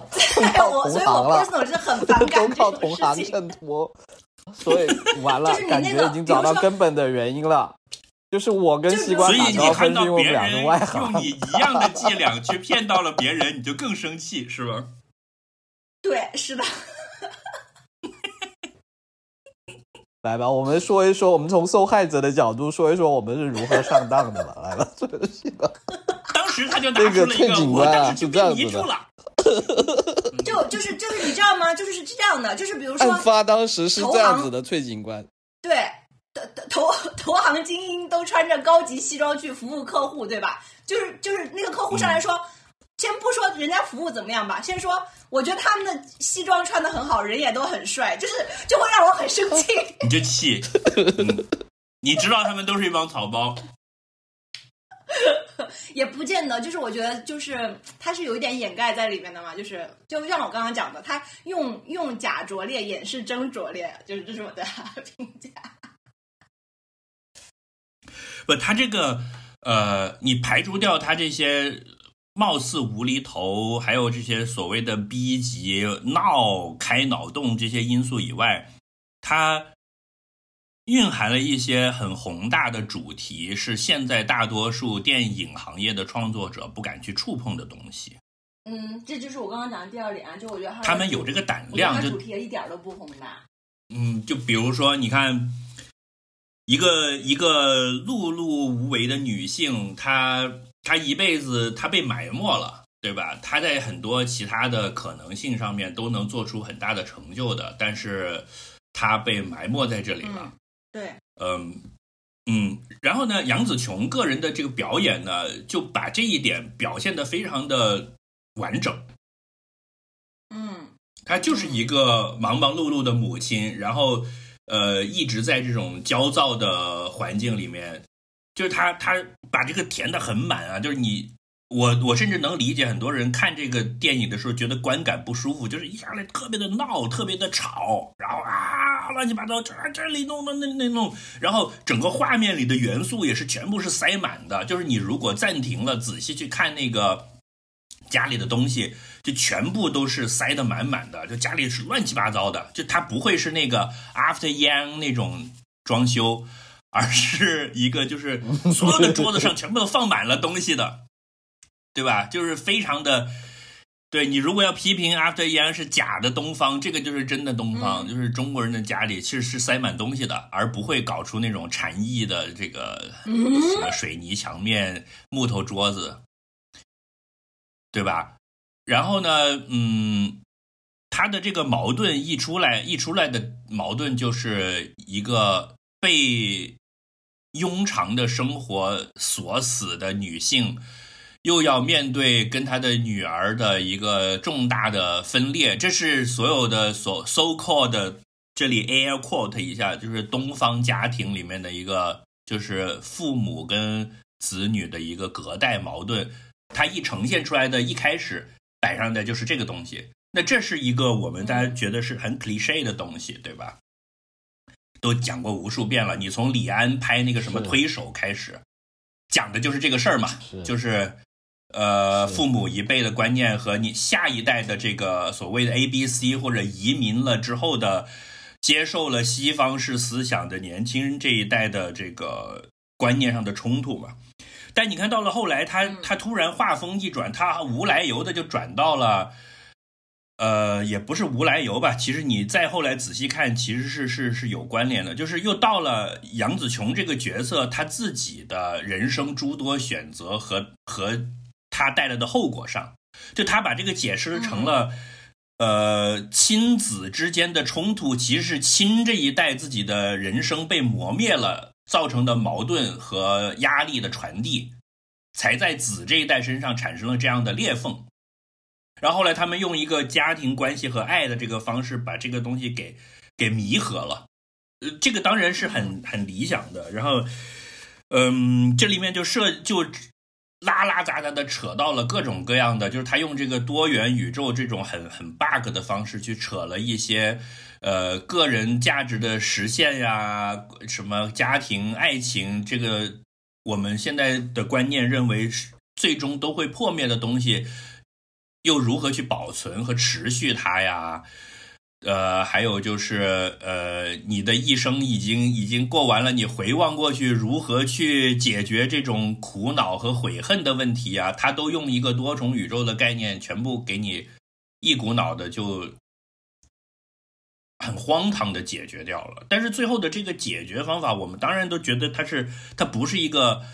我 所以我 personal 是很反感都靠这同行种事情。衬托，所以完了感觉已经找到根本的原因了。就是我跟西瓜所以打高分，你看到是因为我们别人俩是外用行。你一样的伎俩去骗到了别人，你就更生气，是吧？对，是的，来吧，我们说一说，我们从受害者的角度说一说我们是如何上当的吧。来吧，这个西瓜当时他就拿这个出了一个，我当时就被这样子的迷住了。就就是就是你知道吗？就是是这样的，就是比如说案发当时是这样子的，崔警官。对，投投投行精英都穿着高级西装去服务客户，对吧？就是就是那个客户上来说，嗯先不说人家服务怎么样吧，先说我觉得他们的西装穿的很好，人也都很帅，就是就会让我很生气。你就气，嗯，你知道他们都是一帮草包，也不见得，就是我觉得就是他是有一点掩盖在里面的嘛，就是就像我刚刚讲的，他用用假拙劣掩饰真拙劣，就是这是我的 评价。不，他这个呃，你排除掉他这些貌似无厘头，还有这些所谓的逼急、闹、开脑洞这些因素以外，他蕴含了一些很宏大的主题，是现在大多数电影行业的创作者不敢去触碰的东西。嗯，这就是我刚刚讲的第二点啊，就我觉得他们有这个胆量，就他主题一点都不宏大。嗯，就比如说，你看，一个一个碌碌无为的女性，她她一辈子她被埋没了，对吧？她在很多其他的可能性上面都能做出很大的成就的，但是她被埋没在这里了。对，嗯嗯，然后呢，杨紫琼个人的这个表演呢，就把这一点表现的非常的完整。嗯。她就是一个忙忙碌碌的母亲，然后呃一直在这种焦躁的环境里面，就是她她把这个填的很满啊，就是你我我甚至能理解很多人看这个电影的时候觉得观感不舒服，就是一下来特别的闹，特别的吵，然后啊乱七八糟，这这里弄弄那那弄，然后整个画面里的元素也是全部是塞满的，就是你如果暂停了仔细去看那个家里的东西。就全部都是塞得满满的，就家里是乱七八糟的，就它不会是那个 After Yang 那种装修，而是一个就是 所有的桌子上全部都放满了东西的，对吧？就是非常的，对你如果要批评 After Yang 是假的东方，这个就是真的东方，就是中国人的家里其实是塞满东西的，而不会搞出那种禅意的这个什么水泥墙面、木头桌子，对吧？然后呢，嗯，他的这个矛盾一出来，一出来的矛盾就是一个被庸常的生活锁死的女性，又要面对跟他的女儿的一个重大的分裂。这是所有的所 so called 这里 air quote 一下，就是东方家庭里面的一个，就是父母跟子女的一个隔代矛盾。它一呈现出来的一开始。摆上的就是这个东西，那这是一个我们大家觉得是很 cliche 的东西，对吧？都讲过无数遍了。你从李安拍那个什么推手开始，讲的就是这个事儿嘛，就是呃父母一辈的观念和你下一代的这个所谓的 A B C 或者移民了之后的接受了西方式思想的年轻人这一代的这个观念上的冲突嘛。但你看到了后来他，他突然话锋一转，他无来由的就转到了，呃，也不是无来由吧。其实你再后来仔细看，其实是是是有关联的，就是又到了杨紫琼这个角色，他自己的人生诸多选择和和他带来的后果上，就他把这个解释成了。呃，亲子之间的冲突，其实是亲这一代自己的人生被磨灭了造成的矛盾和压力的传递，才在子这一代身上产生了这样的裂缝。然后后来他们用一个家庭关系和爱的这个方式，把这个东西给给弥合了。呃，这个当然是很很理想的。然后，嗯，这里面就涉就拉拉杂杂的扯到了各种各样的，就是他用这个多元宇宙这种很很 bug 的方式去扯了一些呃个人价值的实现呀，什么家庭、爱情，这个我们现在的观念认为是最终都会破灭的东西，又如何去保存和持续它呀？呃，还有就是，呃，你的一生已经已经过完了，你回望过去，如何去解决这种苦恼和悔恨的问题啊？他都用一个多重宇宙的概念，全部给你一股脑的就很荒唐的解决掉了。但是最后的这个解决方法，我们当然都觉得它是它不是一个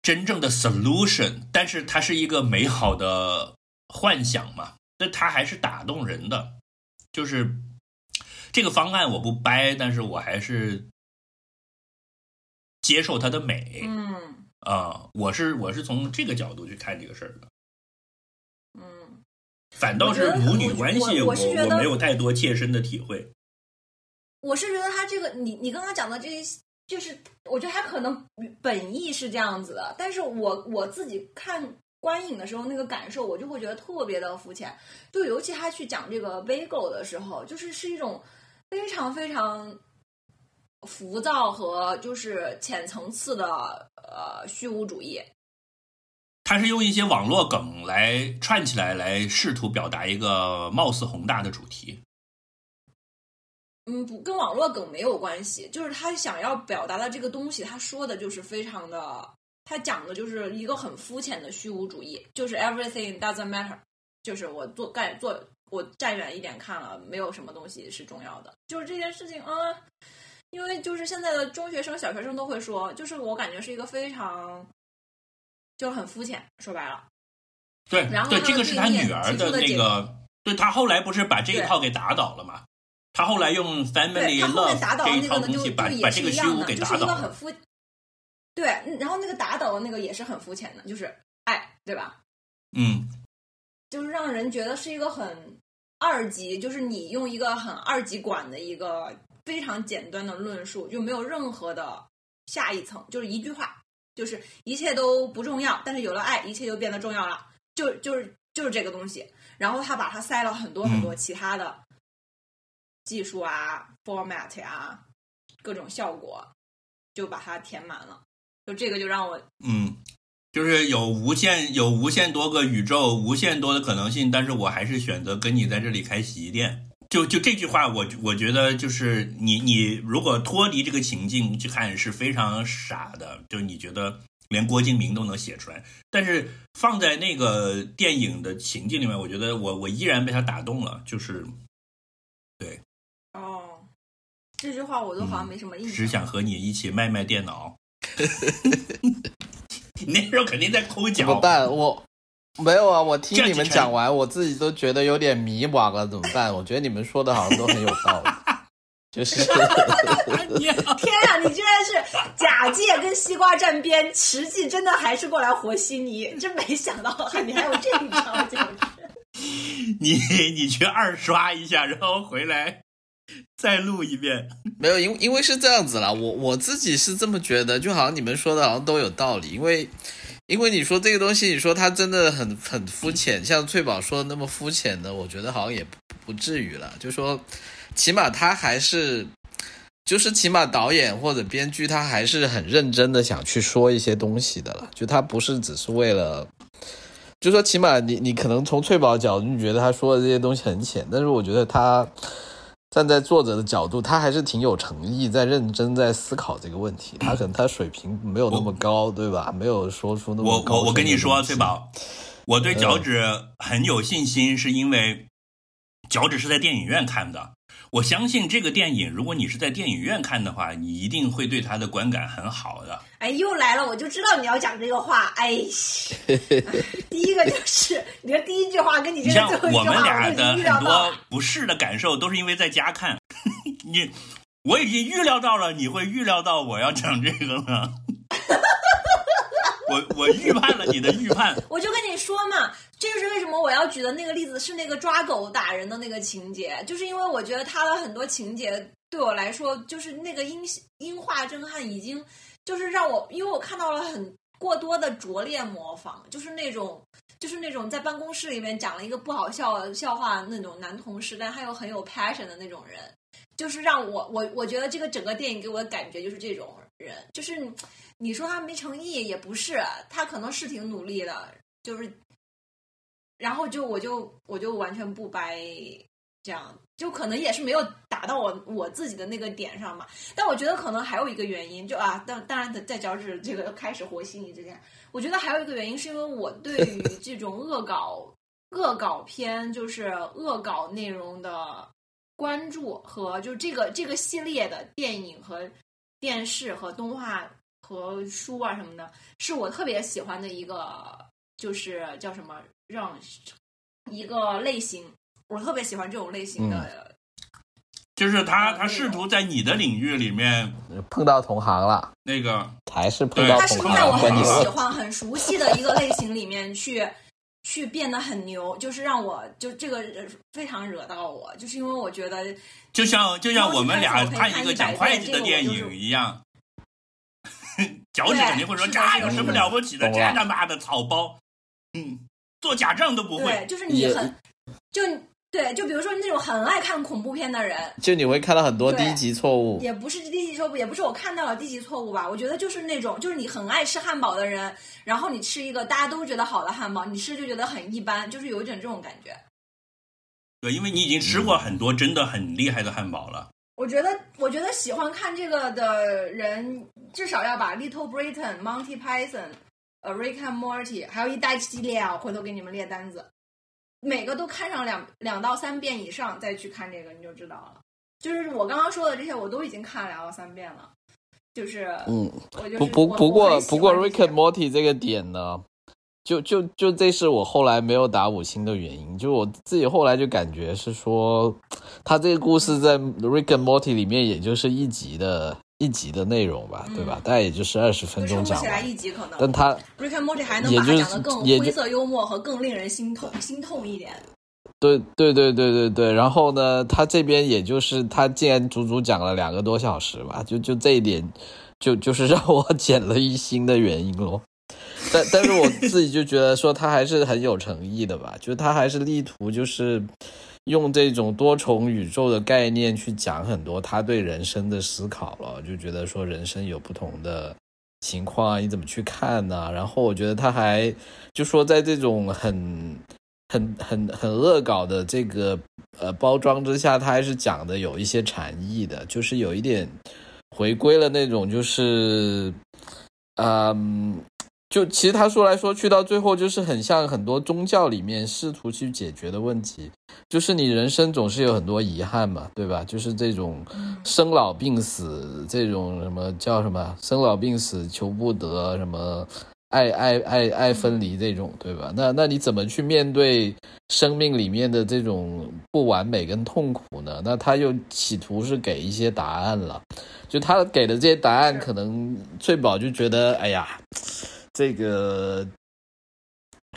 真正的 solution，但是它是一个美好的幻想嘛，那它还是打动人的。就是这个方案我不掰，但是我还是接受它的美嗯啊、我是我是从这个角度去看这个事儿的。嗯，反倒是母女关系，我我没有太多切身的体会。我是觉得他这个，你你刚刚讲的这些，就是我觉得他可能本意是这样子的，但是我我自己看观影的时候那个感受，我就会觉得特别的肤浅。就尤其他去讲这个 Vigo 的时候，就是是一种非常非常浮躁和就是浅层次的呃虚无主义。他是用一些网络梗来串起来，来试图表达一个貌似宏大的主题。嗯，不跟网络梗没有关系，就是他想要表达的这个东西，他说的就是非常的，他讲的就是一个很肤浅的虚无主义，就是 everything doesn't matter，就是我做干做我站远一点看了，没有什么东西是重要的，就是这件事情啊、因为就是现在的中学生、小学生都会说，就是我感觉是一个非常就很肤浅，说白了，对对，然后对这个是他女儿的那个，对他后来不是把这一套给打倒了吗？他后来用 family love 这套东西，把把这个虚无给就是一打倒了。个很肤。对，嗯然后那个打倒的那个也是很肤浅的，就是爱，对吧？嗯，就是让人觉得是一个很二级，就是你用一个很二级管的一个非常简单的论述，就没有任何的下一层，就是一句话，就是一切都不重要，但是有了爱，一切就变得重要了，就就是就是这个东西。然后他把它塞了很多很多其他的技术啊、format 呀、各种效果，就把它填满了。就这个就让我嗯，就是有无限有无限多个宇宙，无限多的可能性，但是我还是选择跟你在这里开洗衣店。就就这句话，我我觉得就是你你如果脱离这个情境去看是非常傻的，就你觉得连郭敬明都能写出来，但是放在那个电影的情境里面，我觉得我我依然被他打动了，就是对哦，这句话我都好像没什么印象。只想和你一起卖卖电脑。你那时候肯定在抠脚，怎么办？我没有啊，我听你们讲完，我自己都觉得有点迷惘了，怎么办？我觉得你们说的好像都很有道理，就是天啊，你居然是假借跟西瓜站边，实际真的还是过来和稀泥，真没想到你还有这一招，简直。你你去二刷一下，然后回来 再录一遍。没有，因因为是这样子啦，我我自己是这么觉得，就好像你们说的好像都有道理，因为因为你说这个东西，你说它真的很很肤浅，像翠宝说的那么肤浅的，我觉得好像也不不至于了，就说起码他还是。就是起码导演或者编剧他还是很认真的想去说一些东西的了，就他不是只是为了，就说起码你你可能从翠宝角度你觉得他说的这些东西很浅，但是我觉得他站在作者的角度，他还是挺有诚意，在认真在思考这个问题。他可能他水平没有那么高，对吧？没有说出那么高我我我跟你说，翠，宝，我对脚趾很有信心，是因为脚趾是在电影院看的。我相信这个电影，如果你是在电影院看的话，你一定会对它的观感很好的。哎，又来了，我就知道你要讲这个话。哎，第一个就是你的第一句话跟你这个最后一句我们话，俩的很多到。不适的感受，都是因为在家看。你，我已经预料到了，你会预料到我要讲这个了。我我预判了你的预判，我就跟你说嘛，这就是为什么我要举的那个例子是那个抓狗打人的那个情节，就是因为我觉得他的很多情节对我来说，就是那个音音画震撼，已经就是让我，因为我看到了很过多的拙劣模仿，就是那种就是那种在办公室里面讲了一个不好笑的笑话那种男同事，但他又很有 passion 的那种人，就是让我我我觉得这个整个电影给我的感觉就是这种人，就是你说他没诚意也不是，他可能是挺努力的，就是。然后就我就我就完全不掰，这样就可能也是没有打到我我自己的那个点上嘛。但我觉得可能还有一个原因，就啊，当当然在脚趾这个开始和稀泥之前，我觉得还有一个原因是因为我对于 这种恶搞恶搞片，就是恶搞内容的关注和就这个这个系列的电影和电视和动画和书啊什么的，是我特别喜欢的一个，就是叫什么。让一个类型，我特别喜欢这种类型的，就是他他试图在你的领域里面碰到同行了，那个还是碰到同行他是在我很喜欢、很熟悉的一个类型里面去去变得很牛，就是让我就这个非常惹到我，就是因为我觉得就像就像我们俩看一个讲会计的电影一样，脚趾肯定会说这有什么了不起的，这他妈的草包，嗯。做假账都不会，对，就是你很，就对，就比如说那种很爱看恐怖片的人，就你会看到很多低级错误，也不是低级错误，也不是我看到了低级错误吧？我觉得就是那种，就是你很爱吃汉堡的人，然后你吃一个大家都觉得好的汉堡，你吃就觉得很一般，就是有一点这种感觉。对，因为你已经吃过很多真的很厉害的汉堡了。我觉得，我觉得喜欢看这个的人，至少要把《Little Britain》、《Monty Python》。呃，Rick and Morty，还有一大系列啊，回头给你们列单子，每个都看上两两到三遍以上，再去看这个你就知道了。就是我刚刚说的这些，我都已经看了两到三遍了。就是，嗯，不不不过不过 Rick and Morty 这个点呢，就就就这是我后来没有打五星的原因，就我自己后来就感觉是说，他这个故事在 Rick and Morty 里面也就是一集的。一集的内容吧，对吧？大概也就是二十分钟讲起来一集可能，但他 Rick and Morty 还能把它讲的更灰色幽默和更令人心痛心痛一点。对对对对对对，然后呢，他这边也就是他竟然足足讲了两个多小时吧，就就这一点，就就是让我减了一星的原因咯。但但是我自己就觉得说他还是很有诚意的吧，就他还是力图就是。用这种多重宇宙的概念去讲很多他对人生的思考了，就觉得说人生有不同的情况，你怎么去看呢？然后我觉得他还就说在这种很很很很恶搞的这个呃包装之下，他还是讲的有一些禅意的，就是有一点回归了那种就是嗯。就其实他说来说去到最后，就是很像很多宗教里面试图去解决的问题，就是你人生总是有很多遗憾嘛，对吧？就是这种生老病死，这种什么叫什么生老病死求不得，什么爱爱爱爱分离这种，对吧？那那你怎么去面对生命里面的这种不完美跟痛苦呢？那他又企图是给一些答案了，就他给的这些答案，可能翠宝就觉得，哎呀。这个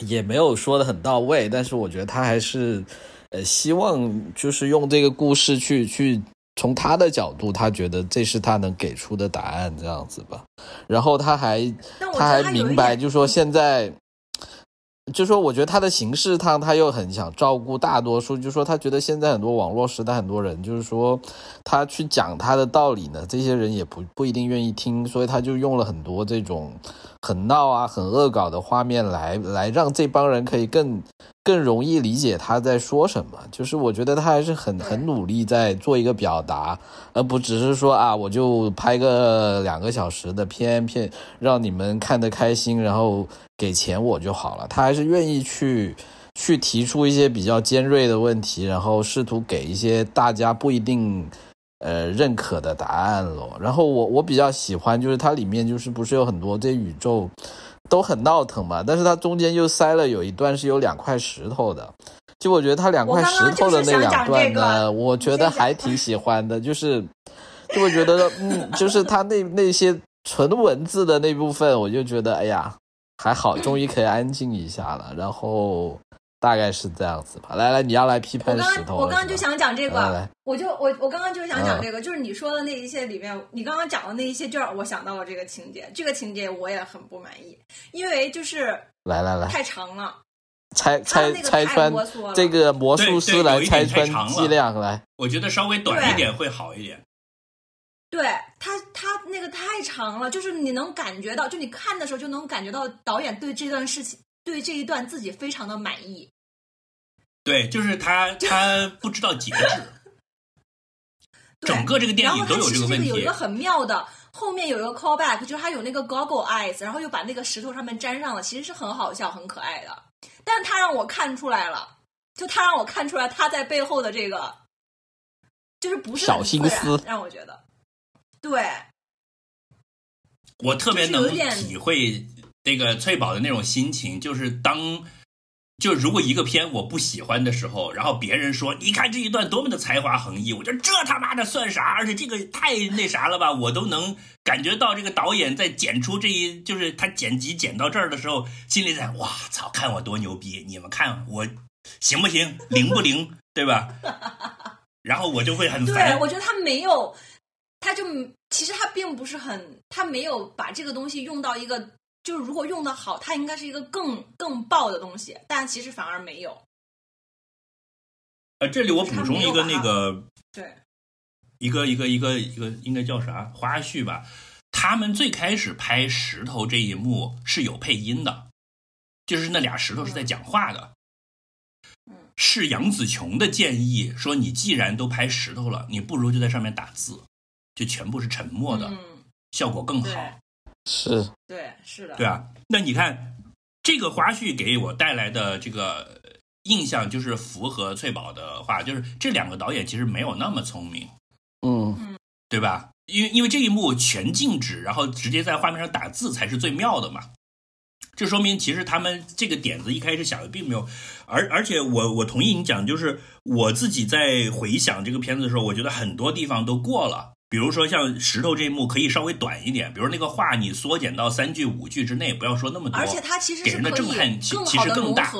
也没有说的很到位，但是我觉得他还是呃希望就是用这个故事去去从他的角度，他觉得这是他能给出的答案这样子吧。然后他还他还明白，就说现在。就说我觉得他的形式上，他又很想照顾大多数。就说他觉得现在很多网络时代，很多人就是说他去讲他的道理呢，这些人也不不一定愿意听，所以他就用了很多这种很闹啊、很恶搞的画面来来让这帮人可以更更容易理解他在说什么。就是我觉得他还是很很努力在做一个表达，而不只是说啊，我就拍个两个小时的片片让你们看得开心，然后。给钱我就好了，他还是愿意去去提出一些比较尖锐的问题，然后试图给一些大家不一定呃认可的答案咯。然后我我比较喜欢就是它里面就是不是有很多这宇宙都很闹腾嘛，但是它中间又塞了有一段是有两块石头的，就我觉得它两块石头的那两段呢，我觉得还挺喜欢的，就是就会觉得嗯，就是它那那些纯文字的那部分，我就觉得哎呀。还好，终于可以安静一下了。然后大概是这样子吧。来来，你要来批判石头了我刚刚就想讲这来来个，我就我我刚刚就是想讲嗯这个，就是你说的那一些里面，你刚刚讲的那一些，就让我想到了这个情节，这个情节我也很不满意，因为就是来来来，太长了，拆拆拆穿这个魔术师来拆穿剂量来。我觉得稍微短一点会好一点。对他他那个太长了，就是你能感觉到，就你看的时候就能感觉到导演对这段事情，对这一段自己非常的满意。对，就是他他不知道节制，对整个这个电然后他影都有这个问题其实这个有一个。很妙的，后面有一个 callback，就是他有那个 goggle eyes，然后又把那个石头上面粘上了，其实是很好笑、很可爱的。但是他让我看出来了，就他让我看出来他在背后的这个，就是不是很小心思让我觉得，对我特别能体会那个翠宝的那种心情，就是当就如果一个片我不喜欢的时候，然后别人说你看这一段多么的才华横溢，我觉得这他妈的算啥？而且这个太那啥了吧，我都能感觉到这个导演在剪出这一，就是他剪辑剪到这儿的时候，心里在哇操，看我多牛逼！你们看我行不行，灵不灵，对吧？然后我就会很对，烦。我觉得他没有，他就其实他并不是很，他没有把这个东西用到一个，就是如果用的好，它应该是一个更更爆的东西，但其实反而没有。呃，这里我补充一个那个对，一个一个一个一个应该叫啥花絮吧？他们最开始拍石头这一幕是有配音的，就是那俩石头是在讲话的。是杨紫琼的建议说，你既然都拍石头了，你不如就在上面打字，就全部是沉默的，嗯，效果更好。是对，是的，对啊，那你看这个花絮给我带来的这个印象，就是符合翠宝的话，就是这两个导演其实没有那么聪明。嗯，对吧？因为因为这一幕全静止，然后直接在画面上打字才是最妙的嘛。这说明其实他们这个点子一开始想的并没有，而而且我我同意你讲，就是我自己在回想这个片子的时候，我觉得很多地方都过了。比如说像石头这一幕可以稍微短一点，比如那个话你缩减到三句五句之内，不要说那么多。而且它其实给人的震撼其其实更大，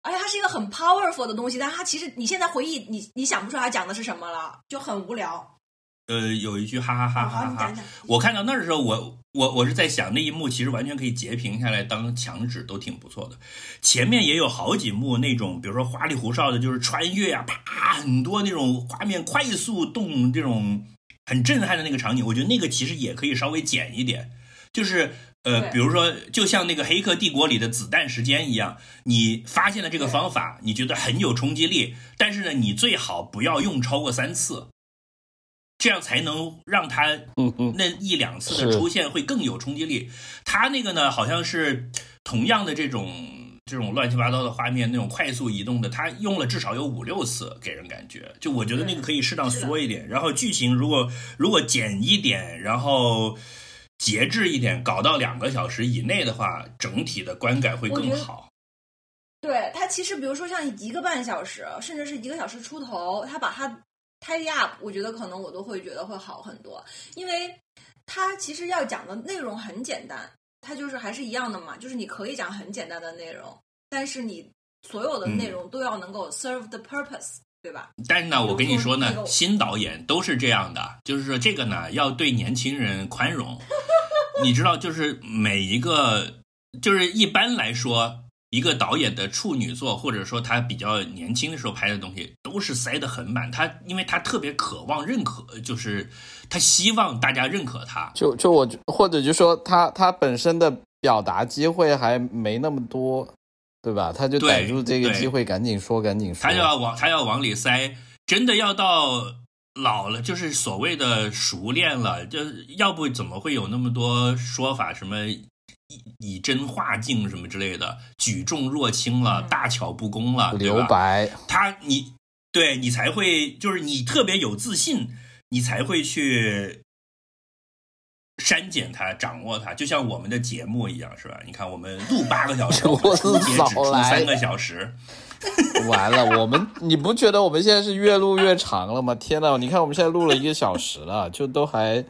而且它是一个很 powerful 的东西，但它其实你现在回忆，你你想不出来它讲的是什么了，就很无聊。呃，有一句哈哈哈哈，哈哈。我看到那儿的时候，我我我是在想，那一幕其实完全可以截屏下来当墙纸，都挺不错的。前面也有好几幕那种，比如说花里胡哨的，就是穿越啊，啪，很多那种画面快速动，这种很震撼的那个场景，我觉得那个其实也可以稍微减一点，就是。呃，比如说，就像那个《黑客帝国》里的子弹时间一样，你发现了这个方法，你觉得很有冲击力，但是呢，你最好不要用超过三次，这样才能让它嗯嗯，那一两次的出现会更有冲击力。他那个呢，好像是同样的这种这种乱七八糟的画面，那种快速移动的，他用了至少有五六次，给人感觉。就我觉得那个可以适当缩一点，然后剧情如果如果减一点，然后节制一点，搞到两个小时以内的话，整体的观感会更好。对它其实，比如说像一个半小时，甚至是一个小时出头，它把它 tidy up，我觉得可能我都会觉得会好很多，因为它其实要讲的内容很简单，它就是还是一样的嘛，就是你可以讲很简单的内容，但是你所有的内容都要能够 serve the purpose，、对吧？但是呢，我跟你说呢，新导演都是这样的，就是说这个呢要对年轻人宽容。你知道，就是每一个，就是一般来说，一个导演的处女作，或者说他比较年轻的时候拍的东西，都是塞得很满。他因为他特别渴望认可，就是他希望大家认可他。就就我或者就说他他本身的表达机会还没那么多，对吧？他就对逮住这个机会赶紧说赶紧说他就。要往他要往里塞，真的要到老了，就是所谓的熟练了，就要不怎么会有那么多说法，什么以以真化境什么之类的，举重若轻了，嗯大巧不工了，对留？白，他你对你才会，就是你特别有自信，你才会去。删减它，掌握它，就像我们的节目一样，是吧？你看，我们录八个小时，我们出节只出三个小时，完了，我们你不觉得我们现在是越录越长了吗？天呐，你看我们现在录了一个小时了，就都还，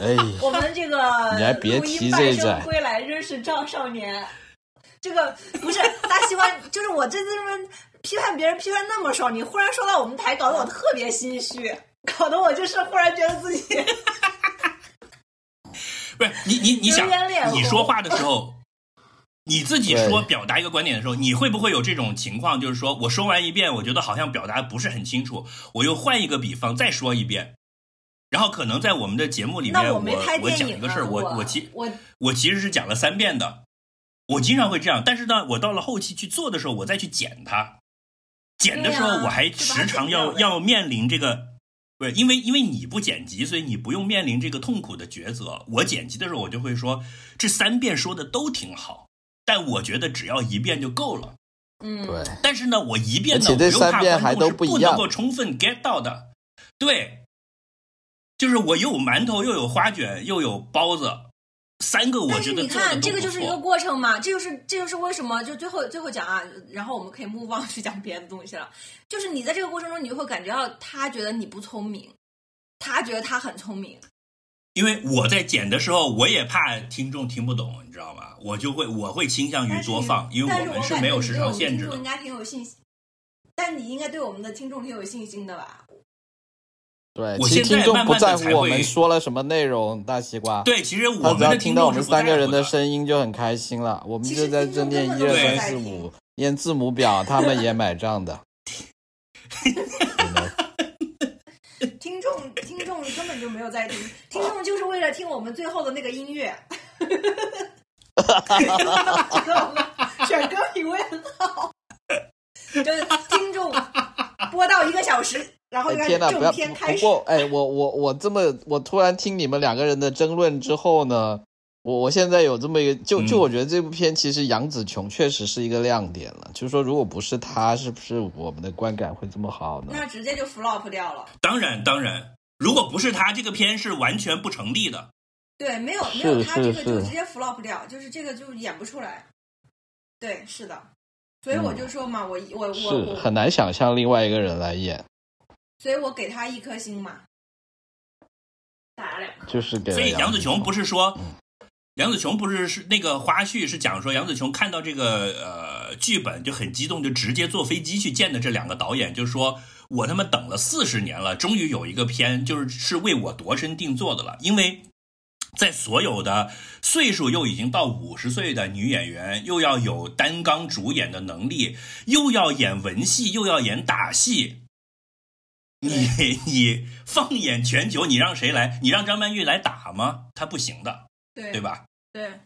哎，我们这个你还别提这一站归来，仍是张少年。这个不是大西瓜，就是我这次这么批判别人批判那么少，你忽然说到我们台，搞得我特别心虚，搞得我就是忽然觉得自己不是你你你想你说话的时候，你自己说表达一个观点的时候，你会不会有这种情况？就是说我说完一遍，我觉得好像表达不是很清楚，我又换一个比方再说一遍，然后可能在我们的节目里面，我我讲一个事儿，我我我其我我其实是讲了三遍的，我经常会这样，但是呢，我到了后期去做的时候，我再去剪它，剪的时候我还时常要要面临这个，不是因为因为你不剪辑，所以你不用面临这个痛苦的抉择。我剪辑的时候，我就会说这三遍说的都挺好，但我觉得只要一遍就够了。嗯，对，但是呢，我一遍呢，而且这我又怕观众是不能够充分 get 到的。对，就是我又有馒头，又有花卷，又有包子，三个我但是你觉得做的看，这个就是一个。过程嘛，这就是这就是为什么就最后最后讲啊，然后我们可以 move on 去讲别的东西了。就是你在这个过程中，你就会感觉到他觉得你不聪明，他觉得他很聪明，因为我在剪的时候，我也怕听众听不懂，你知道吗？我就会我会倾向于但是你多放，因为我们是没有时长限制的应。该挺有信心，但你应该对我们的听众挺有信心的吧？对，我其实听众现在慢不在乎我们说了什么内容，大西瓜。对，其实他我们的只要听到我们三个人的声音就很开心了。我们就在这念一二三四五，念字母表，他们也买账的。听众听众根本就没有在听，听众就是为了听我们最后的那个音乐。哈哈哈选歌品味很好，就是听众播到一个小时，然后天呐，不要！不过，哎，我我我这么，我突然听你们两个人的争论之后呢，我我现在有这么一个，就就嗯我觉得这部片其实杨紫琼确实是一个亮点了。就是说，如果不是她，是不是我们的观感会这么好呢？那直接就 flop 掉了。当然当然，如果不是她，这个片是完全不成立的。对，没有没有她这个就直接 flop 掉，就是这个就演不出来。对，是的，所以我就说嘛，我我我是我，很难想象另外一个人来演，所以我给他一颗星嘛，打两颗。就是给所以杨紫琼不是是说，杨紫琼不是是那个花絮是讲说杨紫琼看到这个呃剧本就很激动，就直接坐飞机去见的这两个导演，就说我他妈等了四十年了，终于有一个片就是是为我度身定做的了，因为。在所有的岁数又已经到五十岁的女演员，又要有担纲主演的能力，又要演文戏，又要演打戏，你你放眼全球，你让谁来？你让张曼玉来打吗？她不行的，对对？吧？对，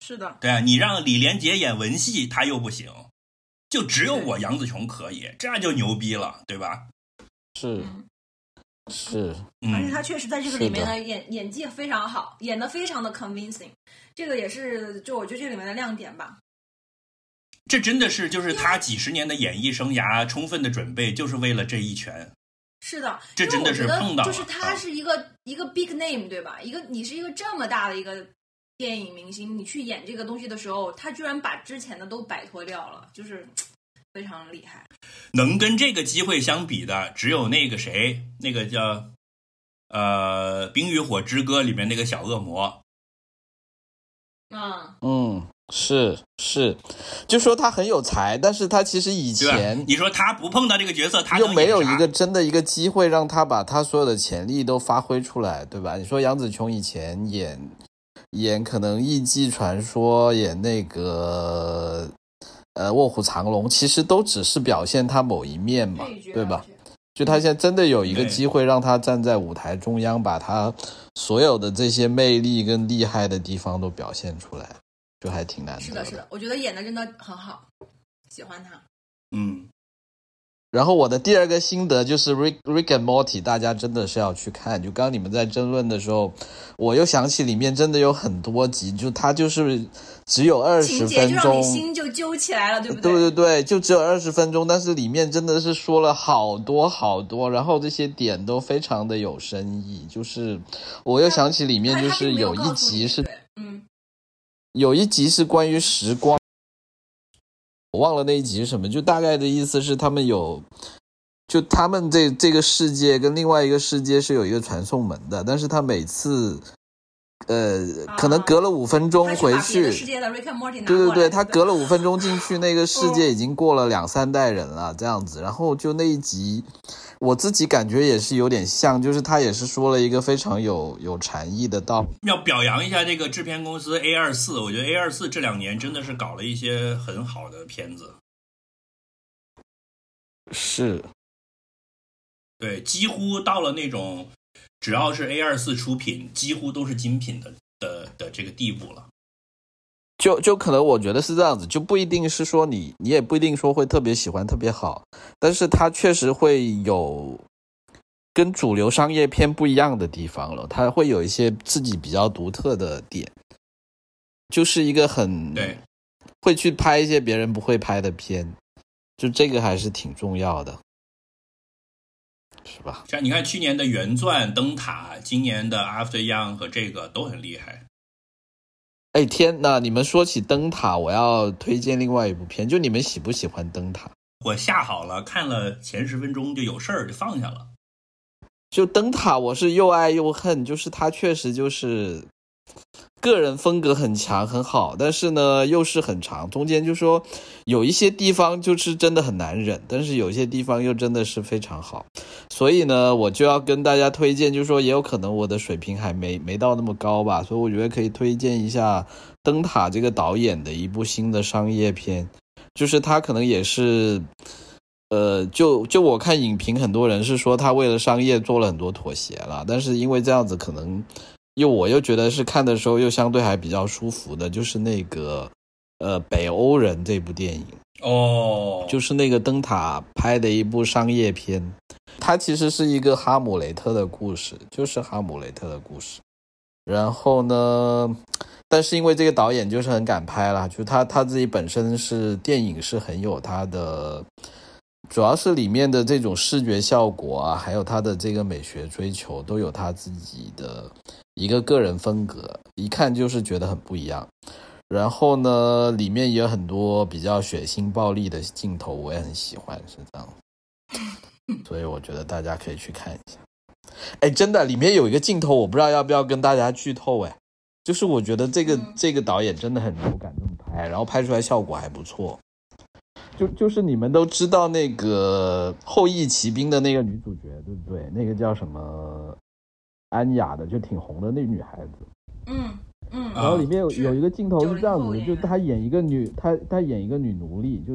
是的，对啊，你让李连杰演文戏，他又不行，就只有我杨紫琼可以，这样就牛逼了，对吧？是嗯是，嗯，而且他确实在这个里面是的演演技非常好，演的非常的 convincing，这个也是就我觉得这里面的亮点吧。这真的是就是他几十年的演艺生涯充分的准备，就是为了这一拳。是的，这真的是碰到就是他啊是一个、一个 big name 对吧？一个你是一个这么大的一个电影明星，你去演这个东西的时候，他居然把之前的都摆脱掉了，就是非常厉害。能跟这个机会相比的，只有那个谁，那个叫呃《冰与火之歌》里面那个小恶魔。嗯，嗯，是是，就说他很有才，但是他其实以前？你说他不碰到这个角色，他又没有一个真的一个机会让他把他所有的潜力都发挥出来，对吧？你说杨紫琼以前演演可能《艺伎传说》，演那个呃《卧虎藏龙》，其实都只是表现他某一面嘛，对吧就他现在真的有一个机会让他站在舞台中央，把他所有的这些魅力跟厉害的地方都表现出来，就还挺难得是的，是的，我觉得演的真的很好，喜欢他。嗯，然后我的第二个心得就是 Rick Rick and Morty，大家真的是要去看。就刚刚你们在争论的时候，我又想起里面真的有很多集，就它就是只有二十情节就让分钟你，心就揪起来了，对不对对对，就只有二十分钟，但是里面真的是说了好多好多，然后这些点都非常的有深意。就是我又想起里面就是有一集是嗯，有一集是关于时光，我忘了那一集是什么，就大概的意思是他们有，就他们这这个世界跟另外一个世界是有一个传送门的，但是他每次呃，可能隔了五分钟回去。对对对，他隔了五分钟进去，那个世界已经过了两三代人了，这样子。然后就那一集，我自己感觉也是有点像，就是他也是说了一个非常有有禅意的道理。要表扬一下这个制片公司 A 二四，我觉得 A 二四这两年真的是搞了一些很好的片子，是，对，几乎到了那种只要是 A 二四出品，几乎都是精品的的的这个地步了。就就可能我觉得是这样子，就不一定是说你你也不一定说会特别喜欢特别好，但是它确实会有跟主流商业片不一样的地方了，它会有一些自己比较独特的点，就是一个很对，会去拍一些别人不会拍的片，就这个还是挺重要的，是吧？像你看去年的原钻灯塔，今年的 After Young 和这个都很厉害。哎天呐，你们说起灯塔，我要推荐另外一部片，就你们喜不喜欢灯塔？我下好了，看了前十分钟就有事儿就放下了。就灯塔，我是又爱又恨，就是它确实就是个人风格很强很好，但是呢又是很长，中间就说有一些地方就是真的很难忍，但是有些地方又真的是非常好，所以呢我就要跟大家推荐，就是说也有可能我的水平还没没到那么高吧，所以我觉得可以推荐一下灯塔这个导演的一部新的商业片，就是他可能也是。呃，就就我看影评，很多人是说他为了商业做了很多妥协了，但是因为这样子，可能又我又觉得是看的时候又相对还比较舒服的，就是那个呃北欧人这部电影，哦，就是那个灯塔拍的一部商业片，它其实是一个哈姆雷特的故事，就是哈姆雷特的故事。然后呢，但是因为这个导演就是很敢拍啦，就他他自己本身是电影是很有他的。主要是里面的这种视觉效果啊，还有他的这个美学追求，都有他自己的一个个人风格，一看就是觉得很不一样。然后呢，里面也有很多比较血腥暴力的镜头，我也很喜欢，是这样。所以我觉得大家可以去看一下。哎，真的，里面有一个镜头，我不知道要不要跟大家剧透。哎，就是我觉得这个这个导演真的很有敢这么拍，然后拍出来效果还不错。就就是你们都知道那个《后羿骑兵》的那个女主角，对不对？那个叫什么安雅的，就挺红的那女孩子。嗯嗯，然后里面有有一个镜头是这样子的，就她演一个女，她她演一个女奴隶，就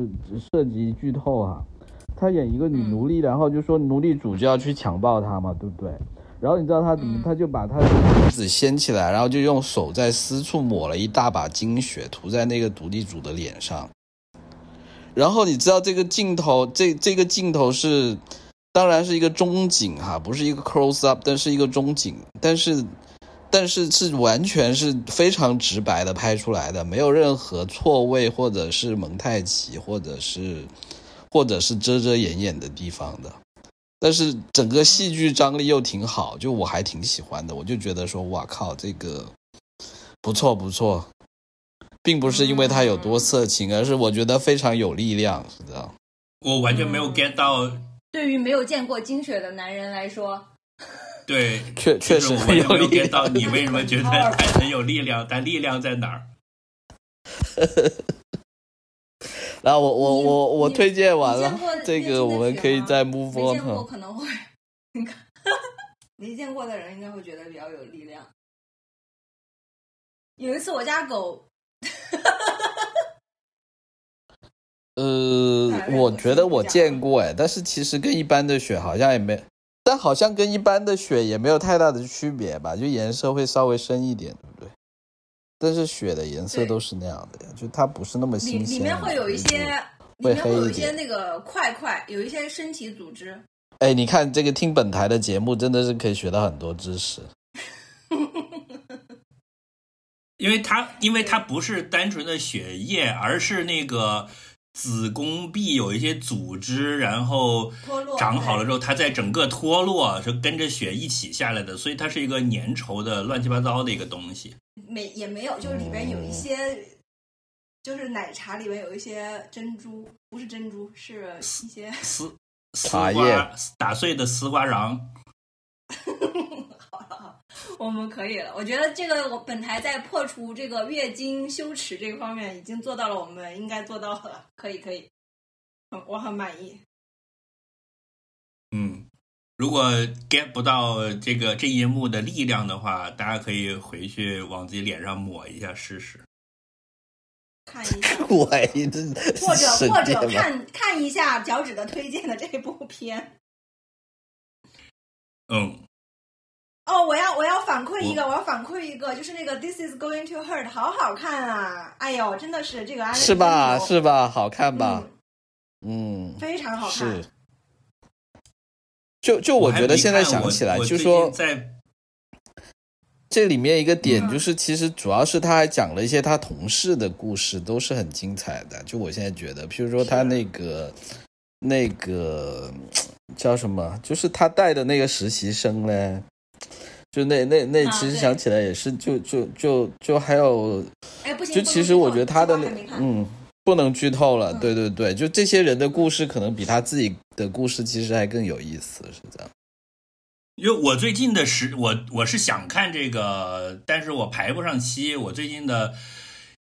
涉及剧透啊、她演一个女奴隶，然后就说奴隶主就要去强暴她嘛，对不对？然后你知道她怎么？嗯她就把她的鼻子掀起来，然后就用手在私处抹了一大把精血，涂在那个独立主的脸上。然后你知道这个镜头，这这个镜头是，当然是一个中景哈，不是一个 close up，但是一个中景，但是但是是完全是非常直白的拍出来的，没有任何错位或者是蒙太奇，或者是或者是遮遮掩掩的地方的。但是整个戏剧张力又挺好，就我还挺喜欢的，我就觉得说，哇靠，这个不错不错，并不是因为它有多色情，而是我觉得非常有力量，是这样。我完全没有 get 到，对于没有见过精血的男人来说，对，确确实就是我没有很有力 get 到。你为什么觉得 它很有力量，但力量在哪儿？然后我我我我推荐完了，这个我们可以再 move 没 on 见过。可能会，你看没见过的人应该会觉得比较有力量。有一次我家狗，呃我我觉得我见过哎，但是其实跟一般的雪好像也没，但好像跟一般的雪也没有太大的区别吧，就颜色会稍微深一点，对不对？但是雪的颜色都是那样的呀，就它不是那么新鲜。里面会有一些，里会面会黑一点有一些那个块块，有一些身体组织。哎，你看这个听本台的节目，真的是可以学到很多知识。因为它因为它不是单纯的血液，而是那个子宫壁有一些组织，然后脱落长好了之后，它在整个脱落，是跟着血一起下来的，所以它是一个粘稠的乱七八糟的一个东西。没也没有，就是里边嗯有一些，就是奶茶里面有一些珍珠，不是珍珠，是一些丝丝瓜打碎的丝瓜瓤，好 我们可以了。我觉得这个我本台在破除这个月经羞耻这个方面已经做到了我们应该做到的，可以可以，嗯，我很满意。嗯，如果 get 不到这个这一幕的力量的话，大家可以回去往自己脸上抹一下试试。看一下，我这或者或者看看一下脚趾的推荐的这部片。嗯，哦，我要我要反馈一个，我要反馈一个，就是那个《This Is Going to Hurt》，好好看啊！哎呦，真的是这个安是吧？是吧？好看吧？嗯，嗯，非常好看是。。就就我觉得现在想起来，就说在这里面一个点嗯就是，其实主要是他还讲了一些他同事的故事，都是很精彩的。就我现在觉得，譬如说他那个那个叫什么，就是他带的那个实习生嘞，就那那那，其实想起来也是，就就就就还有，哎，不行，就其实我觉得他的那嗯。不能剧透了，嗯对对对，就这些人的故事可能比他自己的故事其实还更有意思，是这样。因为我最近的时，我我是想看这个，但是我排不上期。我最近的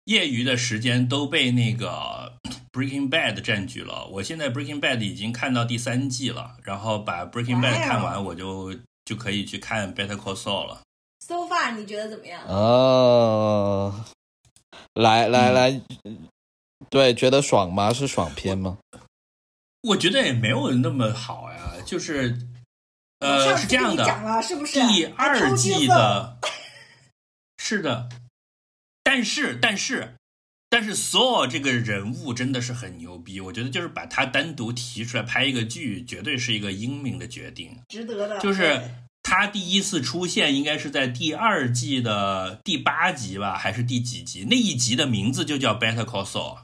业余的时间都被那个 Breaking Bad 占据了。我现在 Breaking Bad 已经看到第三季了，然后把 Breaking Bad 哦看完，我就就可以去看 Better Call Saul 了。So far，你觉得怎么样？哦，来来嗯来，对，觉得爽吗？是爽片吗？我觉得也没有那么好呀，就是呃是这样的，是不是？第二季的，是的，但是但是但是 Saw 这个人物真的是很牛逼，我觉得就是把他单独提出来拍一个剧，绝对是一个英明的决定。值得的，就是他第一次出现应该是在第二季的第八集吧，还是第几集？那一集的名字就叫 Better Call Saul。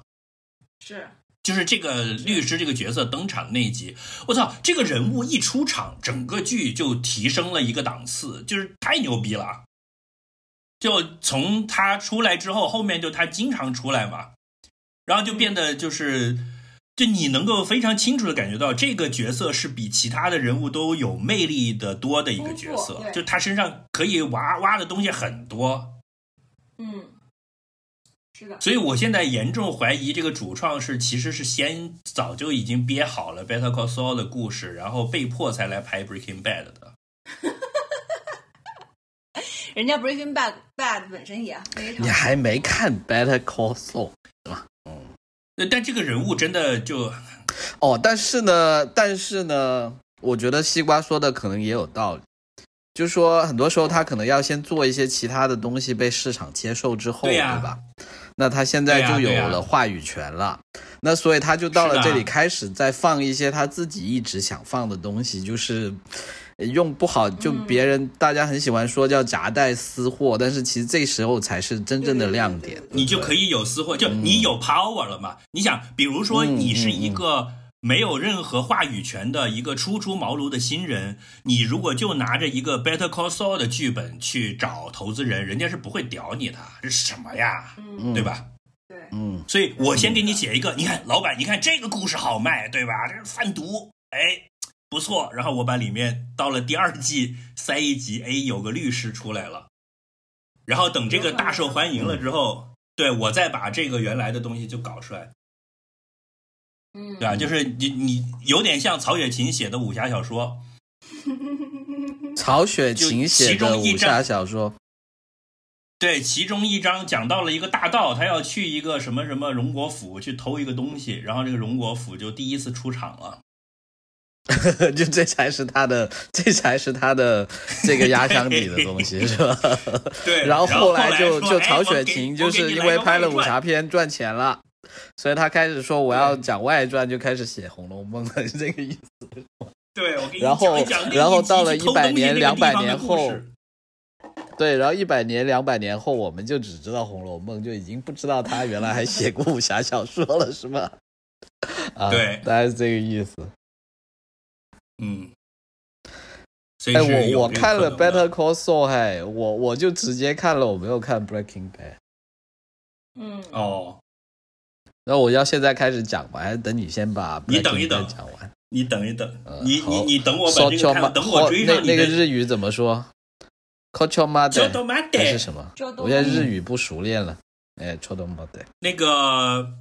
是就是这个律师这个角色登场那一集，我操，这个人物一出场，整个剧就提升了一个档次，就是太牛逼了。就从他出来之后，后面就他经常出来嘛，然后就变得就是，就你能够非常清楚的感觉到这个角色是比其他的人物都有魅力的多的一个角色就他身上可以挖挖的东西很多。嗯，是的，所以我现在严重怀疑这个主创是其实是先早就已经憋好了 Better Call Saul 的故事，然后被迫才来拍 Breaking Bad 的。人家 Breaking Bad Bad 本身也非常你还没看《Better Call Saul》呃但这个人物真的就哦？但是呢，但是呢，我觉得西瓜说的可能也有道理，就是说很多时候他可能要先做一些其他的东西被市场接受之后，对呀。吧？那他现在就有了话语权了，那所以他就到了这里开始在放一些他自己一直想放的东西，就是呃用不好就嗯别人、大家很喜欢说叫夹带私货，但是其实这时候才是真正的亮点。你就可以有私货，就你有 power 了嘛？你想，比如说嗯你是一个没有任何话语权的一个初出茅庐的新人，你如果就拿着一个 Better Call Saul 的剧本去找投资人，人家是不会屌你的，这是什么呀？嗯，对吧？对，嗯，所以我先给你写一个，你看老板，你看这个故事好卖，对吧？这是贩毒，哎，不错。然后我把里面到了第二季塞一集，哎，有个律师出来了，然后等这个大受欢迎了之后，对我再把这个原来的东西就搞出来，嗯，对吧？就是你你有点像曹雪芹写的武侠小说 曹雪芹写的武侠小说，对，其中一章讲到了一个大盗，他要去一个什么什么荣国府去偷一个东西，然后这个荣国府就第一次出场了。就这才是他的，这才是他的这个压箱底的东西，是吧？对，然后后来来就就曹雪芹就是因为拍了武侠片赚钱了，所以他开始说我要讲外传，就开始写《红楼梦》了，是这个意思。对，我给你然后然后到了100去偷东西年200那个地方的年后对，然后一百年、两百年后，我们就只知道《红楼梦》，就已经不知道他原来还写过武侠小说了，是吧？啊，对大概是这个意思。嗯，所以哎，我我看了《Better Call Saul》，嘿，我我就直接看了，我没有看《Breaking Bad》。嗯，哦，那我要现在开始讲吧？还是等你先把你等一 Breaking 等 Bad 讲完？你等一等，呃你你你等我把这个看等我追上那那个日语怎么说？c o c h o m a d 叫 e 是什么？我现在日语不熟练了。哎 c h o d o m a d e 那个，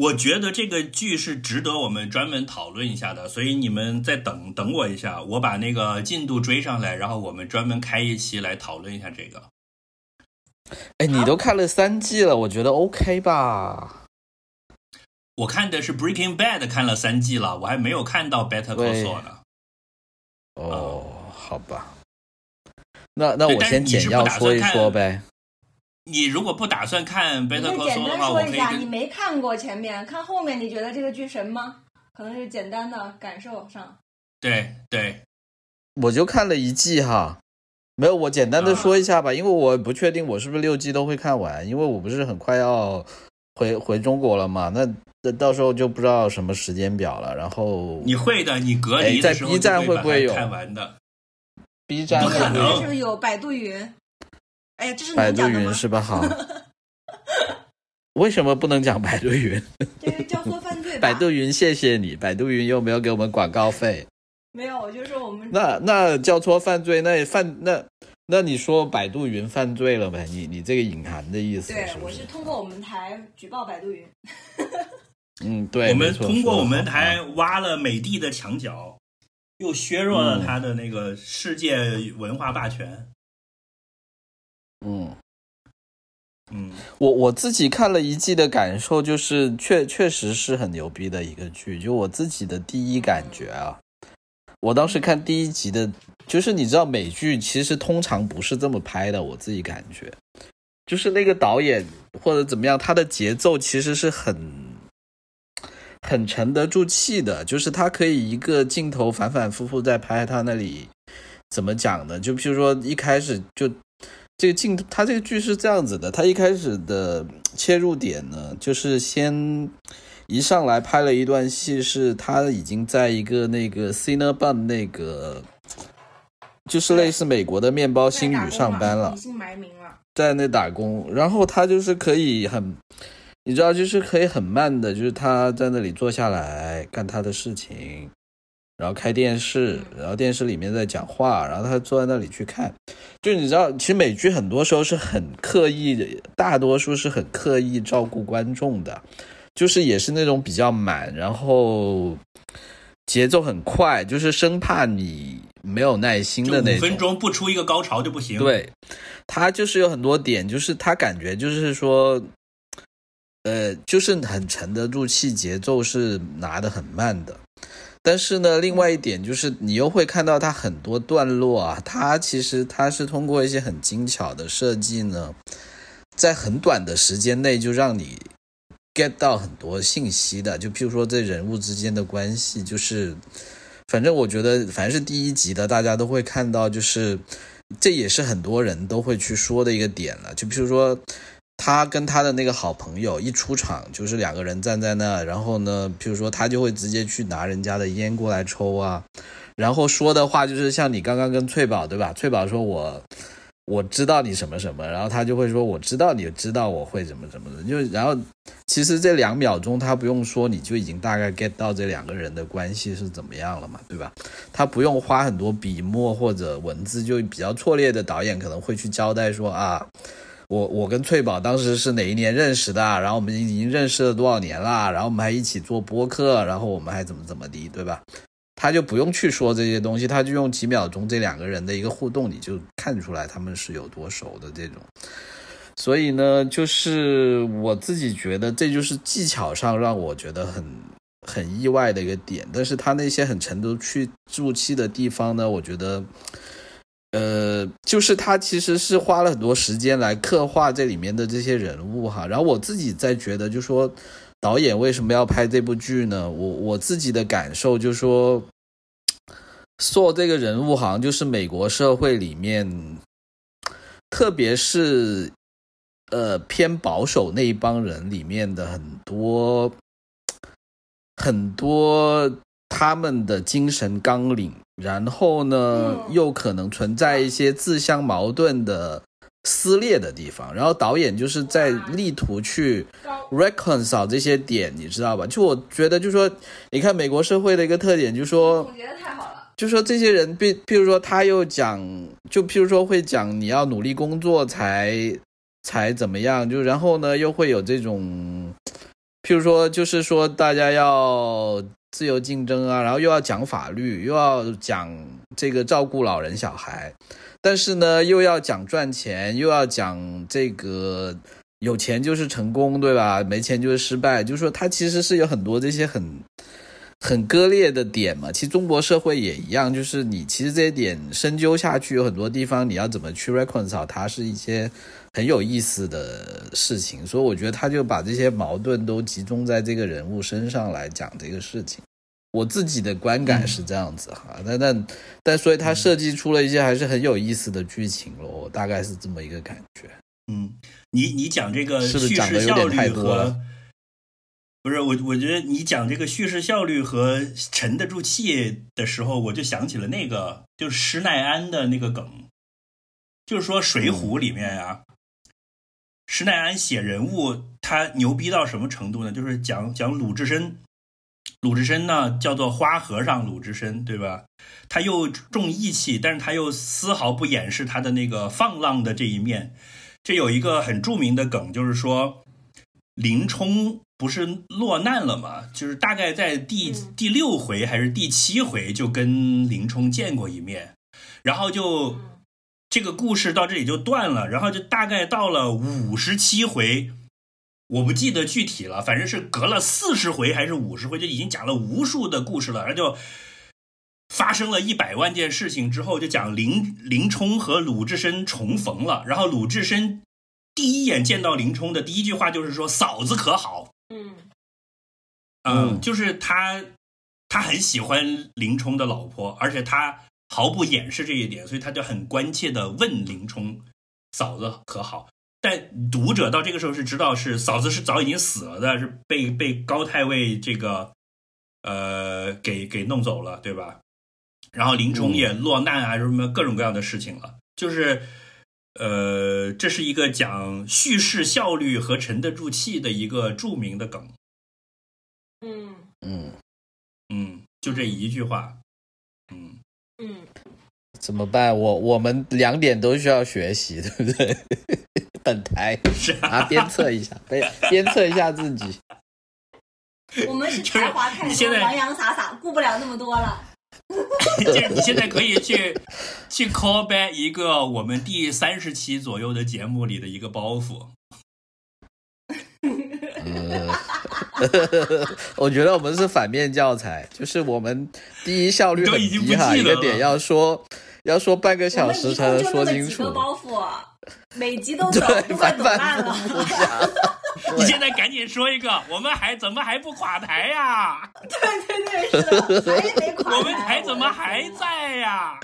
我觉得这个剧是值得我们专门讨论一下的，所以你们再等等我一下，我把那个进度追上来，然后我们专门开一期来讨论一下这个。哎，你都看了三季了，我觉得 OK 吧？我看的是 Breaking Bad，看了三季了，我还没有看到 Better Call Saul 呢。哦，好吧。那那我先简要说一说呗。你如果不打算看你 Better 就 Call 简 Saul 的单话，我说一下，可以你没看过前面，看后面，你觉得这个剧神吗？可能是简单的感受上。对对我就看了一季哈，没有，我简单的说一下吧，因为我不确定我是不是六季都会看完，因为我不是很快要回回中国了嘛，那那到时候就不知道什么时间表了。然后你会的，你隔离哎在的时候 B 站会会不会有看完的。B 站不可能是不是有百度云？哎呀，这是百度云？是吧？好，为什么不能讲百度云？这个教唆犯罪？百度云，谢谢你，百度云又没有给我们广告费。没有，我就说我们那那叫错犯罪，那犯那那你说百度云犯罪了呗？你你这个隐含的意思对是，对我是？通过我们台举报百度云。嗯，对，我们通过我们台挖了美的的墙角，又削弱了他的那个世界文化霸权。嗯。嗯，我我自己看了一季的感受就是确确实是很牛逼的一个剧，就我自己的第一感觉啊，我当时看第一集的，就是你知道美剧其实通常不是这么拍的，我自己感觉，就是那个导演或者怎么样，他的节奏其实是很很沉得住气的，就是他可以一个镜头反反复复在拍他那里怎么讲呢？就譬如说一开始就。这个镜头，它这个剧是这样子的，它一开始的 切入点呢，就是先一上来拍了一段戏，是他已经在一个那个 Cineban 那个，就是类似美国的面包星宇上班了已经埋名了。在那打工，然后他就是可以很，你知道，就是可以很慢的，就是他在那里坐下来干他的事情，然后开电视，然后电视里面在讲话，然后他坐在那里去看。就你知道，其实美剧很多时候是很刻意的，大多数是很刻意照顾观众的，就是也是那种比较满，然后节奏很快，就是生怕你没有耐心的那种。五分钟不出一个高潮就不行。，对，他就是有很多点，就是他感觉就是说，呃，就是很沉得住气，节奏是拿的很慢的。但是呢，另外一点就是你又会看到它很多段落啊，它其实它是通过一些很精巧的设计呢，在很短的时间内就让你 get 到很多信息的。就譬如说这人物之间的关系，就是反正我觉得凡是第一集的，大家都会看到，就是这也是很多人都会去说的一个点了。就譬如说，他跟他的那个好朋友一出场，就是两个人站在那，然后呢，譬如说他就会直接去拿人家的烟过来抽啊，然后说的话就是像你刚刚跟翠宝对吧？翠宝说我。我知道你什么什么，然后他就会说我知道你知道我会怎么怎么的，就然后其实这两秒钟他不用说，你就已经大概 get 到这两个人的关系是怎么样了嘛，对吧？他不用花很多笔墨或者文字，就比较错列的导演可能会去交代说啊，我我跟翠宝当时是哪一年认识的，然后我们已经认识了多少年了，然后我们还一起做播客，然后我们还怎么怎么的，对吧？他就不用去说这些东西，他就用几秒钟这两个人的一个互动，你就看出来他们是有多熟的这种。所以呢，就是我自己觉得这就是技巧上让我觉得很很意外的一个点，但是他那些很沉得去住气的地方呢，我觉得，呃，就是他其实是花了很多时间来刻画这里面的这些人物哈。然后我自己在觉得，就说导演为什么要拍这部剧呢？我我自己的感受就说，做这个人物好像就是美国社会里面，特别是呃偏保守那一帮人里面的很多很多他们的精神纲领，然后呢嗯又可能存在一些自相矛盾的撕裂的地方，然后导演就是在力图去。reconcile 这些点，你知道吧？就我觉得，就说你看美国社会的一个特点，就说总结的太好了。就说这些人，譬譬如说他又讲，就譬如说会讲你要努力工作才才怎么样，就然后呢又会有这种，譬如说就是说大家要自由竞争啊，然后又要讲法律，又要讲这个照顾老人小孩，但是呢又要讲赚钱，又要讲这个有钱就是成功，对吧？没钱就是失败，就是说他其实是有很多这些很。很割裂的点嘛，其实中国社会也一样，就是你其实这些点深究下去，有很多地方你要怎么去 reconcile，它是一些很有意思的事情。所以我觉得他就把这些矛盾都集中在这个人物身上来讲这个事情。我自己的观感是这样子哈，但但但所以他设计出了一些还是很有意思的剧情咯，大概是这么一个感觉。嗯，你你讲这个是不是叙讲的有点事效率太多了和不是我，我觉得你讲这个叙事效率和沉得住气的时候，我就想起了那个，就是施耐庵的那个梗，就是说《水浒》里面啊，施耐庵写人物，他牛逼到什么程度呢？就是讲讲鲁智深，鲁智深呢叫做花和尚鲁智深，对吧？他又重义气，但是他又丝毫不掩饰他的那个放浪的这一面。这有一个很著名的梗，就是说林冲不是落难了嘛，就是大概在第嗯。第六回还是第七回就跟林冲见过一面，然后就嗯。这个故事到这里就断了，然后就大概到了五十七回，我不记得具体了，反正是隔了四十回还是五十回，就已经讲了无数的故事了，然后就发生了一百万件事情之后，就讲林林冲和鲁智深重逢了，然后鲁智深第一眼见到林冲的第一句话就是说：“嫂子可好？”嗯嗯，嗯就是他，他很喜欢林冲的老婆，而且他毫不掩饰这一点，所以他就很关切的问林冲：“嫂子可好？”但读者到这个时候是知道是嫂子是早已经死了的，是被被高太尉这个呃给给弄走了，对吧？然后林冲也落难啊，什么各种各样的事情了，就是。呃，这是一个讲叙事效率和沉得住气的一个著名的梗。嗯嗯，嗯，就这一句话。嗯，嗯，怎么办？我我们两点都需要学习，对不对？本台是啊，啊，鞭策一下，鞭鞭策一下自己。我们是才华太多，洋洋洒洒，顾不了那么多了。就是你现在可以去去 call back 一个我们第三十期左右的节目里的一个包袱。呃，我觉得我们是反面教材，就是我们第一效率很都已经不低哈，记得一个点要说要说半个小时才能说清楚每集都 走，对，不管反反怎么办了。你现在赶紧说一个，我们还怎么还不垮台呀？对对对，是的，还没垮台。我们台怎么还？在呀？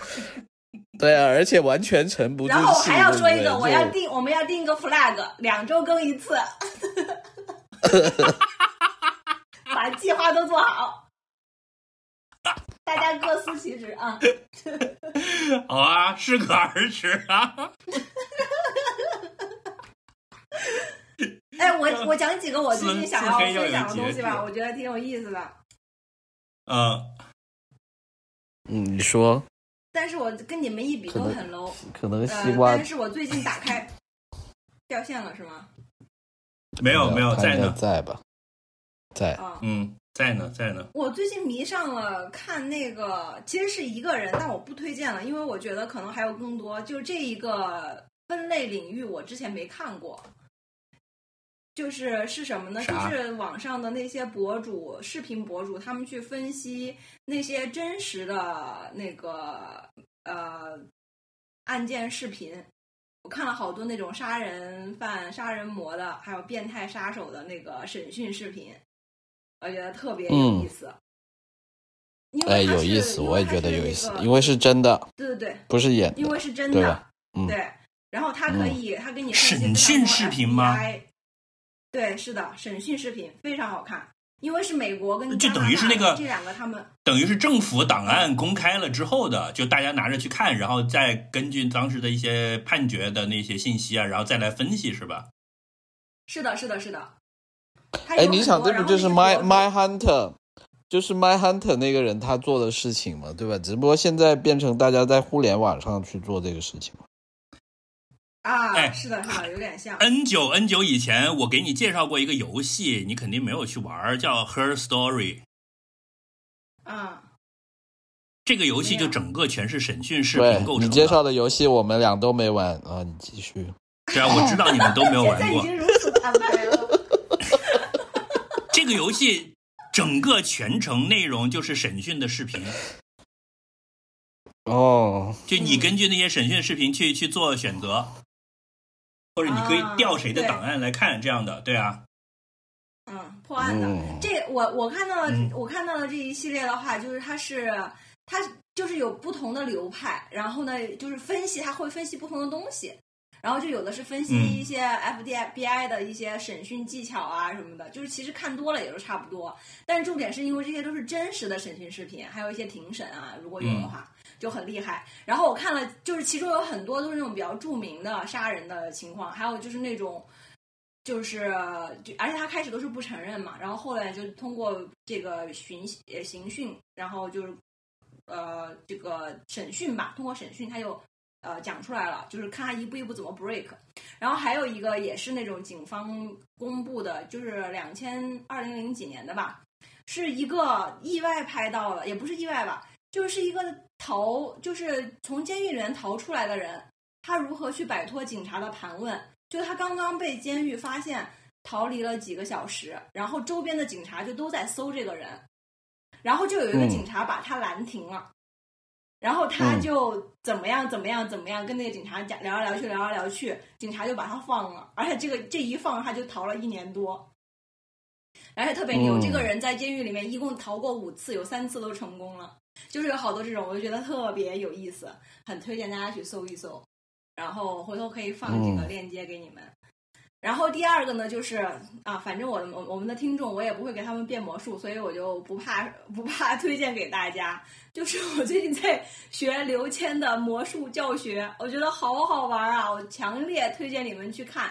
对啊，而且完全沉不住气。然后我还要说一个，我要定，我们要定一个 flag，两周更一次，把计划都做好，大家各司其职啊。好啊，适可而止啊。哎，我我讲几个我最近想要分享的东西吧，我觉得挺有意思的。嗯，嗯，你说但是我跟你们一比都很 low，可能西呃，瓜但是我最近打开掉线了是吗？没有没有在呢。在吧？在。啊，嗯，在呢在呢。我最近迷上了看那个，其实是一个人，但我不推荐了，因为我觉得可能还有更多。就这一个分类领域，我之前没看过。就是是什么呢？就是网上的那些博主、视频博主，他们去分析那些真实的那个呃案件视频。我看了好多那种杀人犯、杀人魔的，还有变态杀手的那个审讯视频，我觉得特别有意思。哎，有意思，我也觉得有意思，因为是真的，对对对，不是演的。因为是真的对吧，嗯对。然后他可以，他给你审讯视频吗对，是的，审讯视频非常好看，因为是美国跟就加拿等于是那个大这两个他们等于是政府档案公开了之后的，就大家拿着去看，然后再根据当时的一些判决的那些信息啊，然后再来分析，是吧？是的，是的，是的。它哎，你想这不就是 My My Hunter 就是 My Hunter 那个人他做的事情嘛，对吧？只不过现在变成大家在互联网上去做这个事情嘛。啊，哎是的，是的，有点像。N 九 N 九以前我给你介绍过一个游戏，你肯定没有去玩，叫 Her Story。啊，这个游戏就整个全是审讯视频构成你介绍的。的游戏我们俩都没玩啊，你继续。对啊，我知道你们都没有 玩过现在已经如此坦白了。这个游戏。整个全程内容就是审讯的视频，哦，就你根据那些审讯视频去去做选择，或者你可以调谁的档案来看，这样的，对啊。嗯，破案的、嗯这我我看到了，嗯我看到了这一系列的话，就是它是它就是有不同的流派，然后呢，就是分析，它会分析不同的东西。然后就有的是分析嗯一些 FDBI 的一些审讯技巧啊什么的，就是其实看多了也都差不多。但是重点是因为这些都是真实的审讯视频，还有一些庭审啊，如果有的话、就很厉害。然后我看了，就是其中有很多都是那种比较著名的杀人的情况，还有就是那种。就是，就而且他开始都是不承认嘛，然后后来就通过这个询呃刑讯，然后就是呃这个审讯吧，通过审讯他就呃讲出来了，就是看他一步一步怎么 break。然后还有一个也是那种警方公布的，就是两千二零零几年的吧，是一个意外拍到了，也不是意外吧，就是一个逃，就是从监狱里面逃出来的人，他如何去摆脱警察的盘问。就他刚刚被监狱发现逃离了几个小时，然后周边的警察就都在搜这个人，然后就有一个嗯警察把他拦停了，然后他就怎么样怎么样怎么样跟那个警察讲聊来聊去聊来聊去，警察就把他放了，而且这个这一放他就逃了一年多，而且特别牛，嗯这个人在监狱里面一共逃过五次，有三次都成功了，就是有好多这种，我就觉得特别有意思，很推荐大家去搜一搜。然后回头可以放几个嗯。链接给你们。然后第二个呢，就是啊，反正我的我我们的听众，我也不会给他们变魔术，所以我就不怕不怕推荐给大家。就是我最近在学刘谦的魔术教学，我觉得好好玩啊！我强烈推荐你们去看，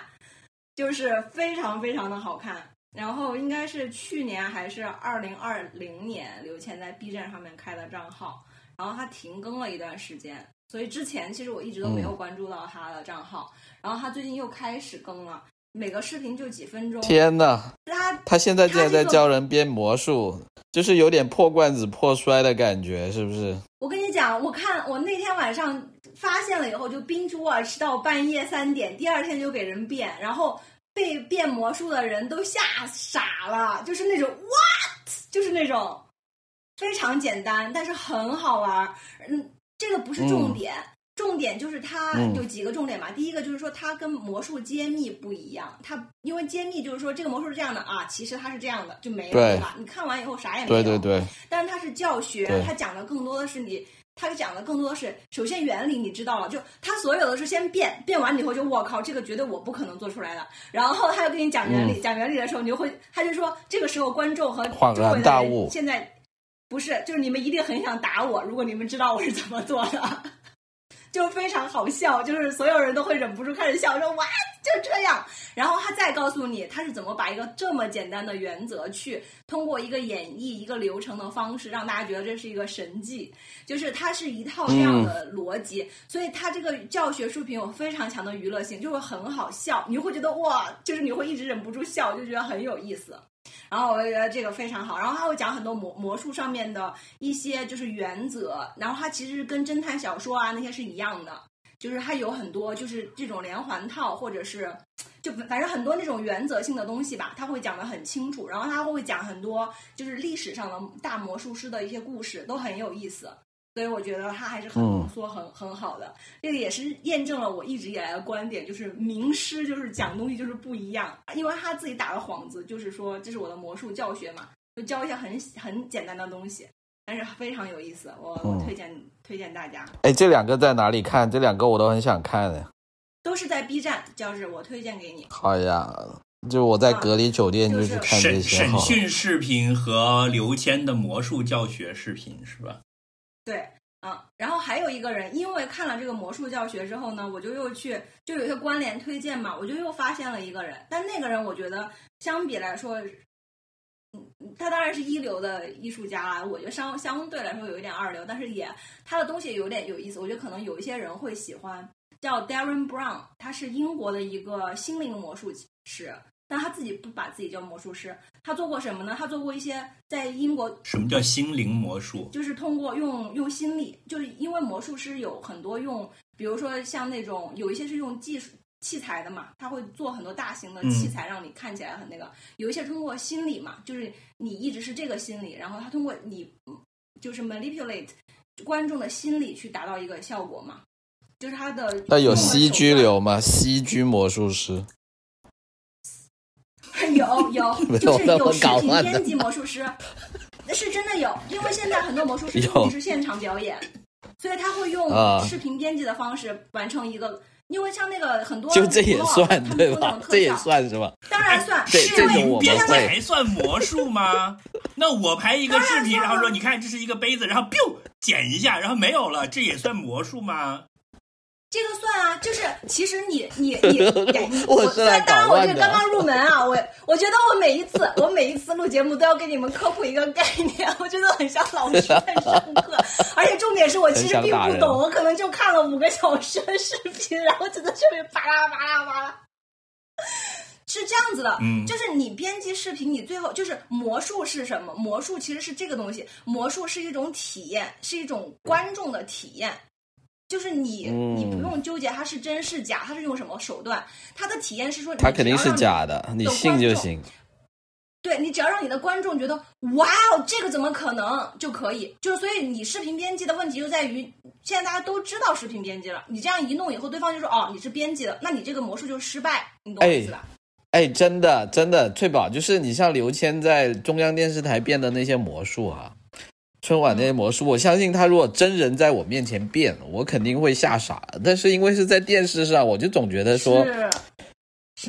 就是非常非常的好看。然后应该是去年还是二零二零年，刘谦在 B 站上面开的账号，然后他停更了一段时间，所以之前其实我一直都没有关注到他的账号，然后他最近又开始更了，每个视频就几分钟。天呐，他他现在竟然在教人变魔术，就是有点破罐子破摔的感觉，是不是？我跟你讲，我看我那天晚上发现了以后，就 binge watch 到半夜三点，第二天就给人变，然后被变魔术的人都吓傻了，就是那种 what，就是那种非常简单，但是很好玩。嗯，这个不是重点。重点就是它嗯有几个重点嘛，第一个就是说它跟魔术揭秘不一样，它因为揭秘就是说这个魔术是这样的啊，其实它是这样的就没了，对对吧？你看完以后啥也没有。对对对，但是它是教学对，它讲的更多的是你，它讲的更多的是，首先原理你知道了，就它所有的是先变，变完以后就我靠，这个绝对我不可能做出来的。然后他又跟你讲原理，讲原理的时候，你就会，他就说这个时候观众和嗯恍然周围的人大悟现在不是，就是你们一定很想打我，如果你们知道我是怎么做的。就非常好笑，就是所有人都会忍不住开始笑，说哇就这样。然后他再告诉你他是怎么把一个这么简单的原则去通过一个演绎一个流程的方式，让大家觉得这是一个神迹，就是它是一套这样的逻辑，所以它这个教学视频有非常强的娱乐性，就会很好笑，你会觉得哇，就是你会一直忍不住笑，就觉得很有意思。然后我就觉得这个非常好，然后他会讲很多魔魔术上面的一些就是原则，然后他其实跟侦探小说啊那些是一样的，就是他有很多就是这种连环套或者是就反正很多那种原则性的东西吧，他会讲的很清楚，然后他会讲很多就是历史上的大魔术师的一些故事，都很有意思。所以我觉得他还是很浓缩、很很好的。这个也是验证了我一直以来的观点，就是名师就是讲东西就是不一样，因为他自己打了幌子，就是说这是我的魔术教学嘛，就教一些很很简单的东西，但是非常有意思，我我推荐、推荐大家，哎，这两个在哪里看？这两个我都很想看的。都是在 B 站，就是我推荐给你。好呀，就我在隔离酒店啊就去看。审讯视频和刘谦的魔术教学视频是吧？对，啊，然后还有一个人，因为看了这个魔术教学之后呢，我就又去，就有一些关联推荐嘛，我就又发现了一个人，但那个人我觉得相比来说，嗯，他当然是一流的艺术家啦，我觉得相相对来说有一点二流，但是也他的东西有点有意思。我觉得可能有一些人会喜欢，叫 Darren Brown，他是英国的一个心灵魔术师，但他自己不把自己叫魔术师。他做过什么呢？他做过一些在英国什么叫心灵魔术？就是通过用用心理，就是因为魔术师有很多用，比如说像那种有一些是用技术器材的嘛，他会做很多大型的器材，让你看起来很那个；有一些通过心理嘛，就是你一直是这个心理，然后他通过你嗯就是 manipulate 观众的心理去达到一个效果嘛，就是他的那有用的西居手段流吗？西居魔术师，有 有，就是有视频编辑魔术师，是真的有，因为现在很多魔术师 有不是现场表演，所以他会用啊视频编辑的方式完成一个。因为像那个很多就这也算他们对吧做那种？特这也效算是吧？当然算，这这是因为种我们编辑会还算魔术吗？那我拍一个视频，然后说你看这是一个杯子，然后 biu 剪一下，然后没有了，这也算魔术吗？这个算啊，就是其实你你 你我虽然当然我这个刚刚入门啊，我我觉得我每一次我每一次录节目都要给你们科普一个概念，我觉得很像老师在上课，而且重点是我其实并不懂，我可能就看了五个小时的视频，然后就在这里巴拉巴拉巴拉。是这样子的，嗯就是你编辑视频，你最后就是魔术是什么？魔术其实是这个东西，魔术是一种体验，是一种观众的体验。就是你，嗯你不用纠结它是真是假，它是用什么手段，它的体验是说，他肯定是假的，你信就行。对你只要让你的观众觉得哇哦，这个怎么可能就可以？就是所以你视频编辑的问题就在于，现在大家都知道视频编辑了，你这样一弄以后，对方就说哦你是编辑的，那你这个魔术就失败，你懂我意思吧？哎，真的真的，翠宝就是你像刘谦在中央电视台变的那些魔术啊，春晚那些魔术，我相信他如果真人在我面前变，我肯定会吓傻。但是因为是在电视上，我就总觉得说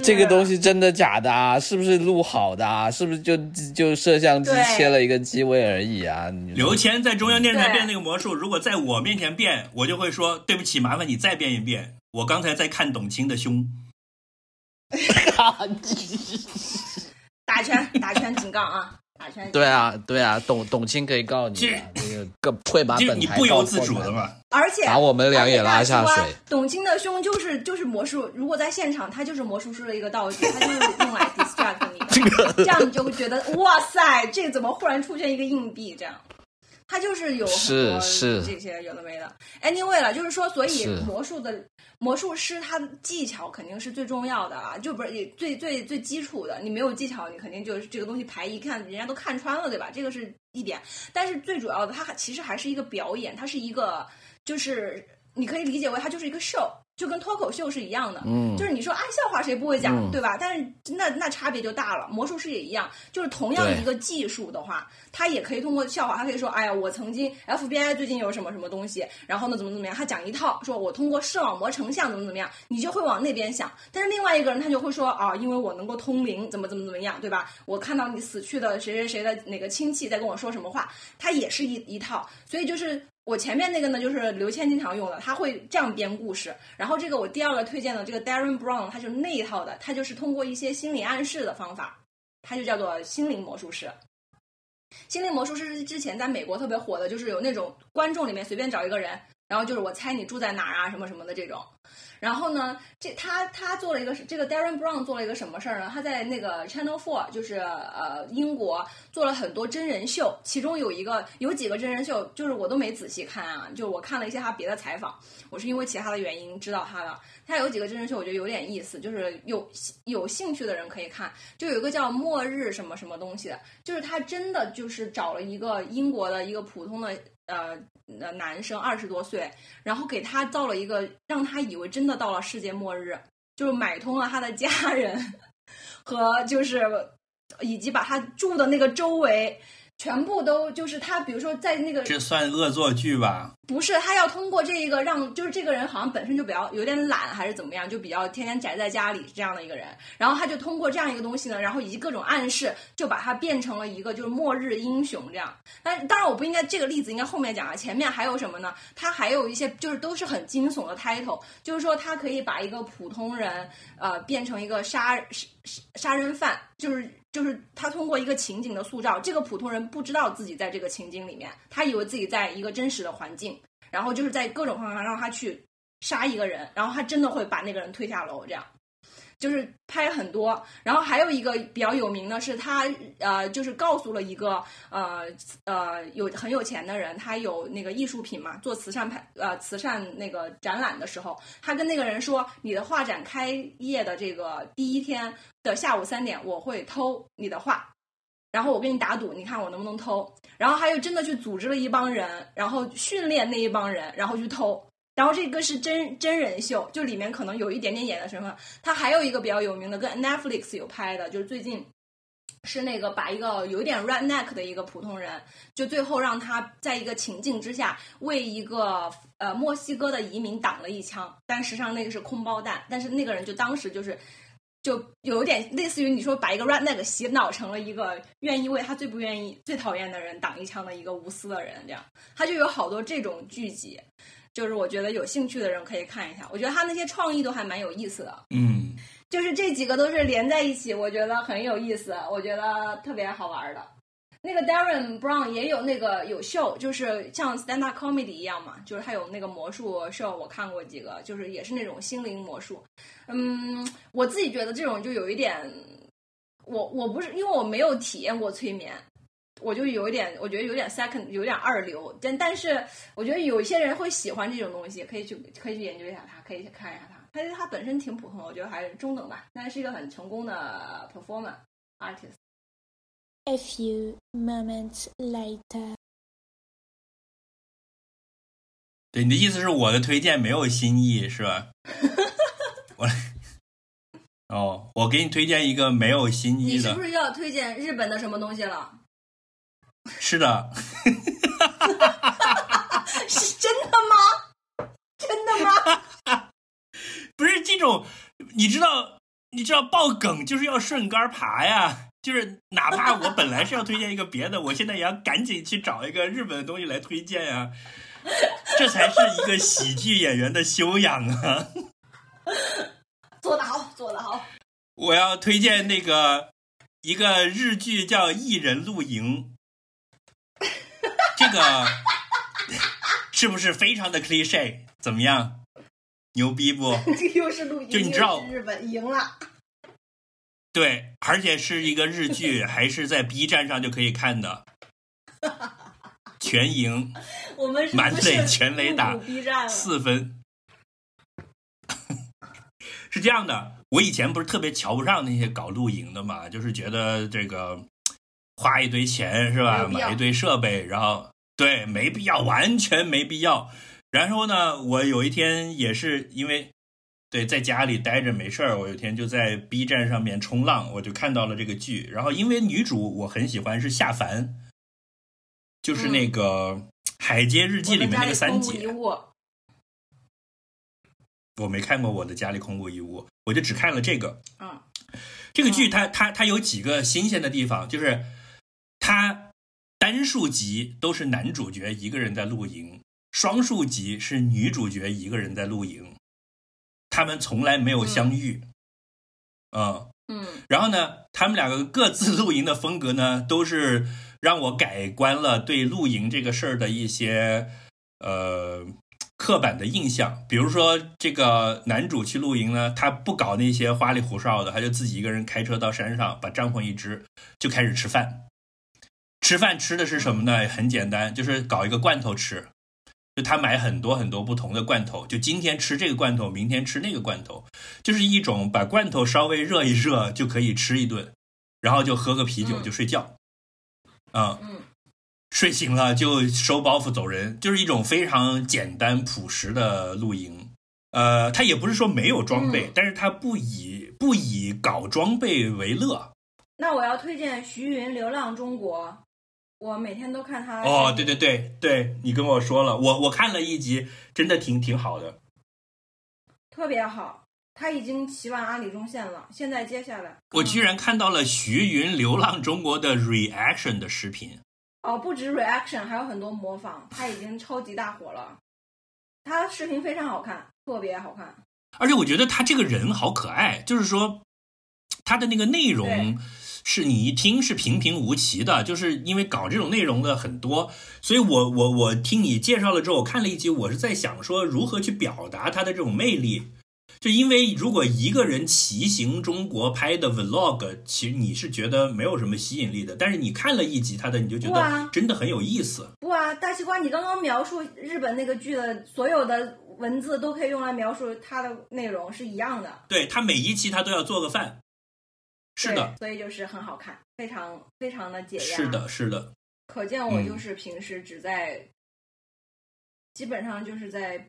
这个东西真的假的啊？是不是录好的啊？是不是就就摄像机切了一个机位而已啊？刘谦在中央电视台变那个魔术，如果在我面前变，我就会说对不起，麻烦你再变一遍。我刚才在看董卿的胸，打拳打拳警告啊，对啊对啊，董董卿可以告你的，这个更会把本台你不由告破产自主的。嘛。而且把我们俩也拉下水董卿的胸就是就是魔术，如果在现场，他就是魔术师的一个道具，他就是用来 distract 你的，这样你就会觉得哇塞，这怎么忽然出现一个硬币这样？他就是有很多是是这些有的没的。Anyway 了，就是说，所以魔术的魔术师他技巧肯定是最重要的啊，就不是最最最基础的。你没有技巧，你肯定就是这个东西牌一看，人家都看穿了，对吧？这个是一点。但是最主要的，它还其实还是一个表演，它是一个就是你可以理解为它就是一个 show，就跟脱口秀是一样的。嗯就是你说啊笑话谁不会讲，嗯对吧？但是那那差别就大了。魔术师也一样，就是同样一个技术的话，他也可以通过笑话，他可以说，哎呀，我曾经 FBI 最近有什么什么东西，然后呢怎么怎么样，他讲一套，说我通过视网膜成像怎么怎么样，你就会往那边想。但是另外一个人他就会说啊，因为我能够通灵，怎么怎么怎么样，对吧？我看到你死去的谁谁谁的哪个亲戚在跟我说什么话，他也是一一套。所以就是我前面那个呢，就是刘谦经常用的，他会这样编故事。然后这个我第二个推荐的这个 Darren Brown，他就是那一套的，他就是通过一些心理暗示的方法，他就叫做心灵魔术师。心灵魔术师之前在美国特别火的，就是有那种观众里面随便找一个人，然后就是我猜你住在哪儿啊，什么什么的这种。然后呢，这他他做了一个这个 Darren Brown 做了一个什么事儿呢？他在那个 Channel Four，就是呃英国做了很多真人秀，其中有一个有几个真人秀，就是我都没仔细看啊，就我看了一些他别的采访，我是因为其他的原因知道他的。他有几个真人秀，我觉得有点意思，就是有有兴趣的人可以看。就有一个叫《末日什么什么东西》的，就是他真的就是找了一个英国的一个普通的呃呃男生，二十多岁，然后给他造了一个让他以为真的到了世界末日，就是买通了他的家人和就是以及把他住的那个周围全部都就是他，比如说在那个这算恶作剧吧？不是，他要通过这一个让，就是这个人好像本身就比较有点懒，还是怎么样，就比较天天宅在家里这样的一个人。然后他就通过这样一个东西呢，然后以及各种暗示，就把他变成了一个就是末日英雄这样。但当然我不应该这个例子应该后面讲啊，前面还有什么呢？他还有一些就是都是很惊悚的 title，就是说他可以把一个普通人呃变成一个杀杀杀人犯，就是。就是他通过一个情景的塑造，这个普通人不知道自己在这个情景里面，他以为自己在一个真实的环境，然后就是在各种方法让他去杀一个人，然后他真的会把那个人推下楼，这样。就是拍很多，然后还有一个比较有名的是他呃，就是告诉了一个呃呃有很有钱的人，他有那个艺术品嘛，做慈善拍呃慈善那个展览的时候，他跟那个人说，你的画展开业的这个第一天的下午三点，我会偷你的画，然后我跟你打赌，你看我能不能偷？然后他又真的去组织了一帮人，然后训练那一帮人，然后去偷。然后这个是真真人秀，就里面可能有一点点演的成分。他还有一个比较有名的，跟 Netflix 有拍的，就是最近是那个把一个有点 redneck 的一个普通人，就最后让他在一个情境之下为一个呃墨西哥的移民挡了一枪，但实际上那个是空包弹。但是那个人就当时就是就有点类似于你说把一个 redneck 洗脑成了一个愿意为他最不愿意、最讨厌的人挡一枪的一个无私的人，这样他就有好多这种剧集。就是我觉得有兴趣的人可以看一下，我觉得他那些创意都还蛮有意思的。嗯，就是这几个都是连在一起，我觉得很有意思，我觉得特别好玩的。那个 Darren Brown 也有那个有秀，就是像 stand up comedy 一样嘛，就是他有那个魔术秀，我看过几个，就是也是那种心灵魔术。嗯，我自己觉得这种就有一点，我我不是因为我没有体验过催眠。我就有一点，我觉得有点 second，有点二流。但但是，我觉得有一些人会喜欢这种东西，可以去可以去研究一下它，可以去看一下它。它它本身挺普通的，我觉得还是中等吧。但是是一个很成功的 performer artist。A few moments later，对你的意思是我的推荐没有新意是吧？我哦，我给你推荐一个没有新意的。你是不是要推荐日本的什么东西了？是的，是真的吗？真的吗？不是这种，你知道，你知道爆梗就是要顺杆爬呀，就是哪怕我本来是要推荐一个别的，我现在也要赶紧去找一个日本的东西来推荐呀，这才是一个喜剧演员的修养啊！做得好，做得好。我要推荐那个一个日剧叫《艺人露营》。这个是不是非常的 cliche？怎么样？牛逼不？又是露营，就你知道日本赢了。对，而且是一个日剧，还是在 B 站上就可以看的，全赢。我们满垒全垒打四分。是这样的，我以前不是特别瞧不上那些搞露营的嘛，就是觉得这个。花一堆钱是吧？买一堆设备，然后对，没必要，完全没必要。然后呢，我有一天也是因为对在家里待着没事儿，我有一天就在 B 站上面冲浪，我就看到了这个剧。然后因为女主我很喜欢是夏凡，就是那个《海街日记》里面那个三姐。我没看过我的家里空无一物，我就只看了这个。嗯，这个剧它它它有几个新鲜的地方，就是。它单数集都是男主角一个人在露营，双数集是女主角一个人在露营，他们从来没有相遇。嗯嗯，然后呢，他们两个各自露营的风格呢，都是让我改观了对露营这个事儿的一些呃刻板的印象。比如说，这个男主去露营呢，他不搞那些花里胡哨的，他就自己一个人开车到山上，把帐篷一支，就开始吃饭。吃饭吃的是什么呢？很简单，就是搞一个罐头吃。就他买很多很多不同的罐头，就今天吃这个罐头，明天吃那个罐头，就是一种把罐头稍微热一热就可以吃一顿，然后就喝个啤酒就睡觉。嗯嗯，睡醒了就收包袱走人，就是一种非常简单朴实的露营。呃，他也不是说没有装备，但是他不以不以搞装备为乐。那我要推荐徐云《流浪中国》。我每天都看他。哦，对对对对，你跟我说了，我我看了一集，真的挺挺好的。特别好，他已经骑完阿里中线了，现在接下来我居然看到了徐云《流浪中国》的 reaction 的视频。哦，不止 reaction，还有很多模仿，他已经超级大火了。他视频非常好看，特别好看。而且我觉得他这个人好可爱，就是说他的那个内容对是你一听是平平无奇的，就是因为搞这种内容的很多，所以我我我听你介绍了之后，我看了一集，我是在想说如何去表达它的这种魅力。就因为如果一个人骑行中国拍的 vlog，其实你是觉得没有什么吸引力的，但是你看了一集他的，你就觉得真的很有意思。不啊，大西瓜，你刚刚描述日本那个剧的所有的文字都可以用来描述它的内容是一样的。对他每一期他都要做个饭，是的，所以就是很好看，非常非常的解压。是，的，是的，可见我嗯就是平时只在，基本上就是在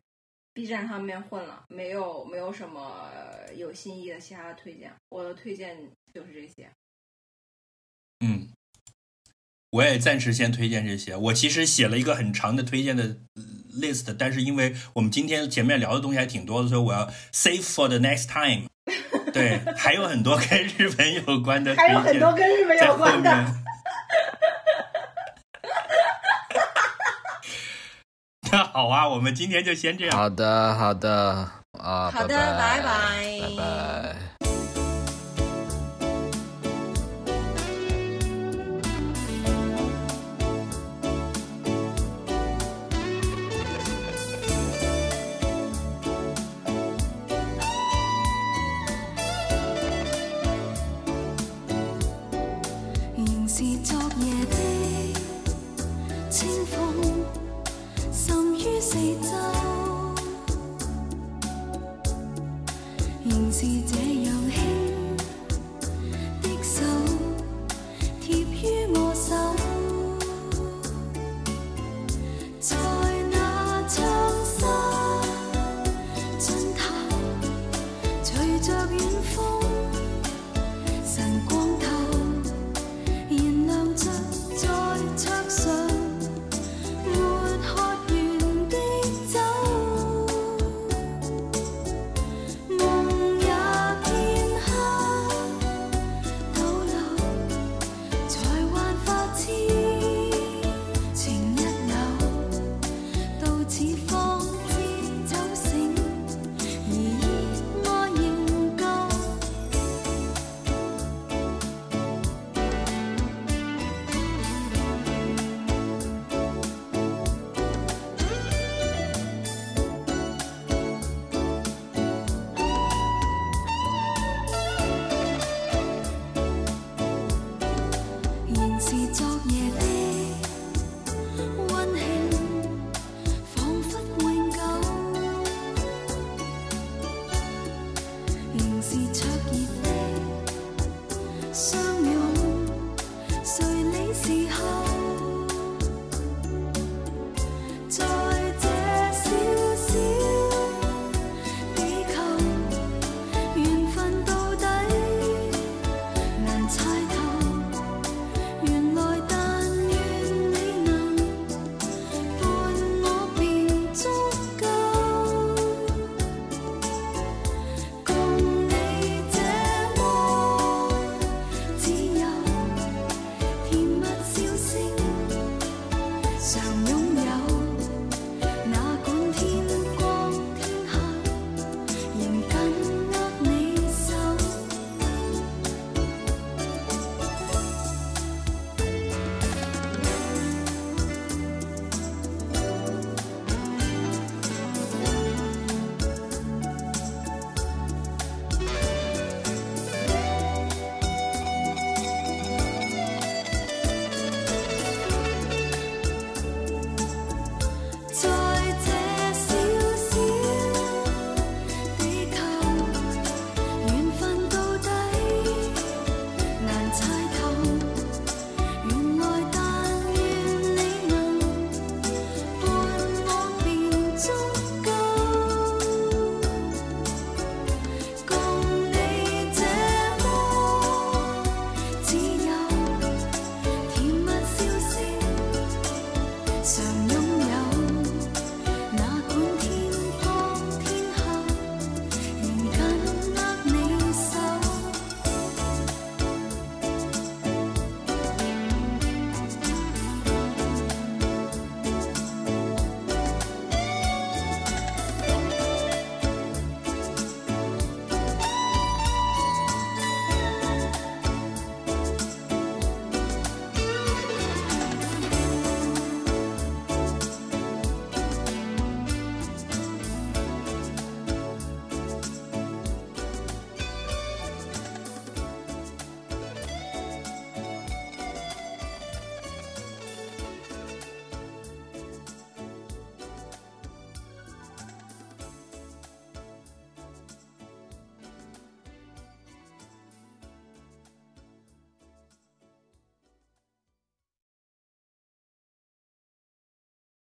B 站上面混了，没有没有什么有新意的其他的推荐。我的推荐就是这些。嗯，我也暂时先推荐这些。我其实写了一个很长的推荐的呃 list，但是因为我们今天前面聊的东西还挺多的，所以我要 save for the next time。对，还有很多跟日本有关的，还有很多跟日本有关的。那好啊，我们今天就先这样。好的，好的啊，好的拜拜拜拜拜。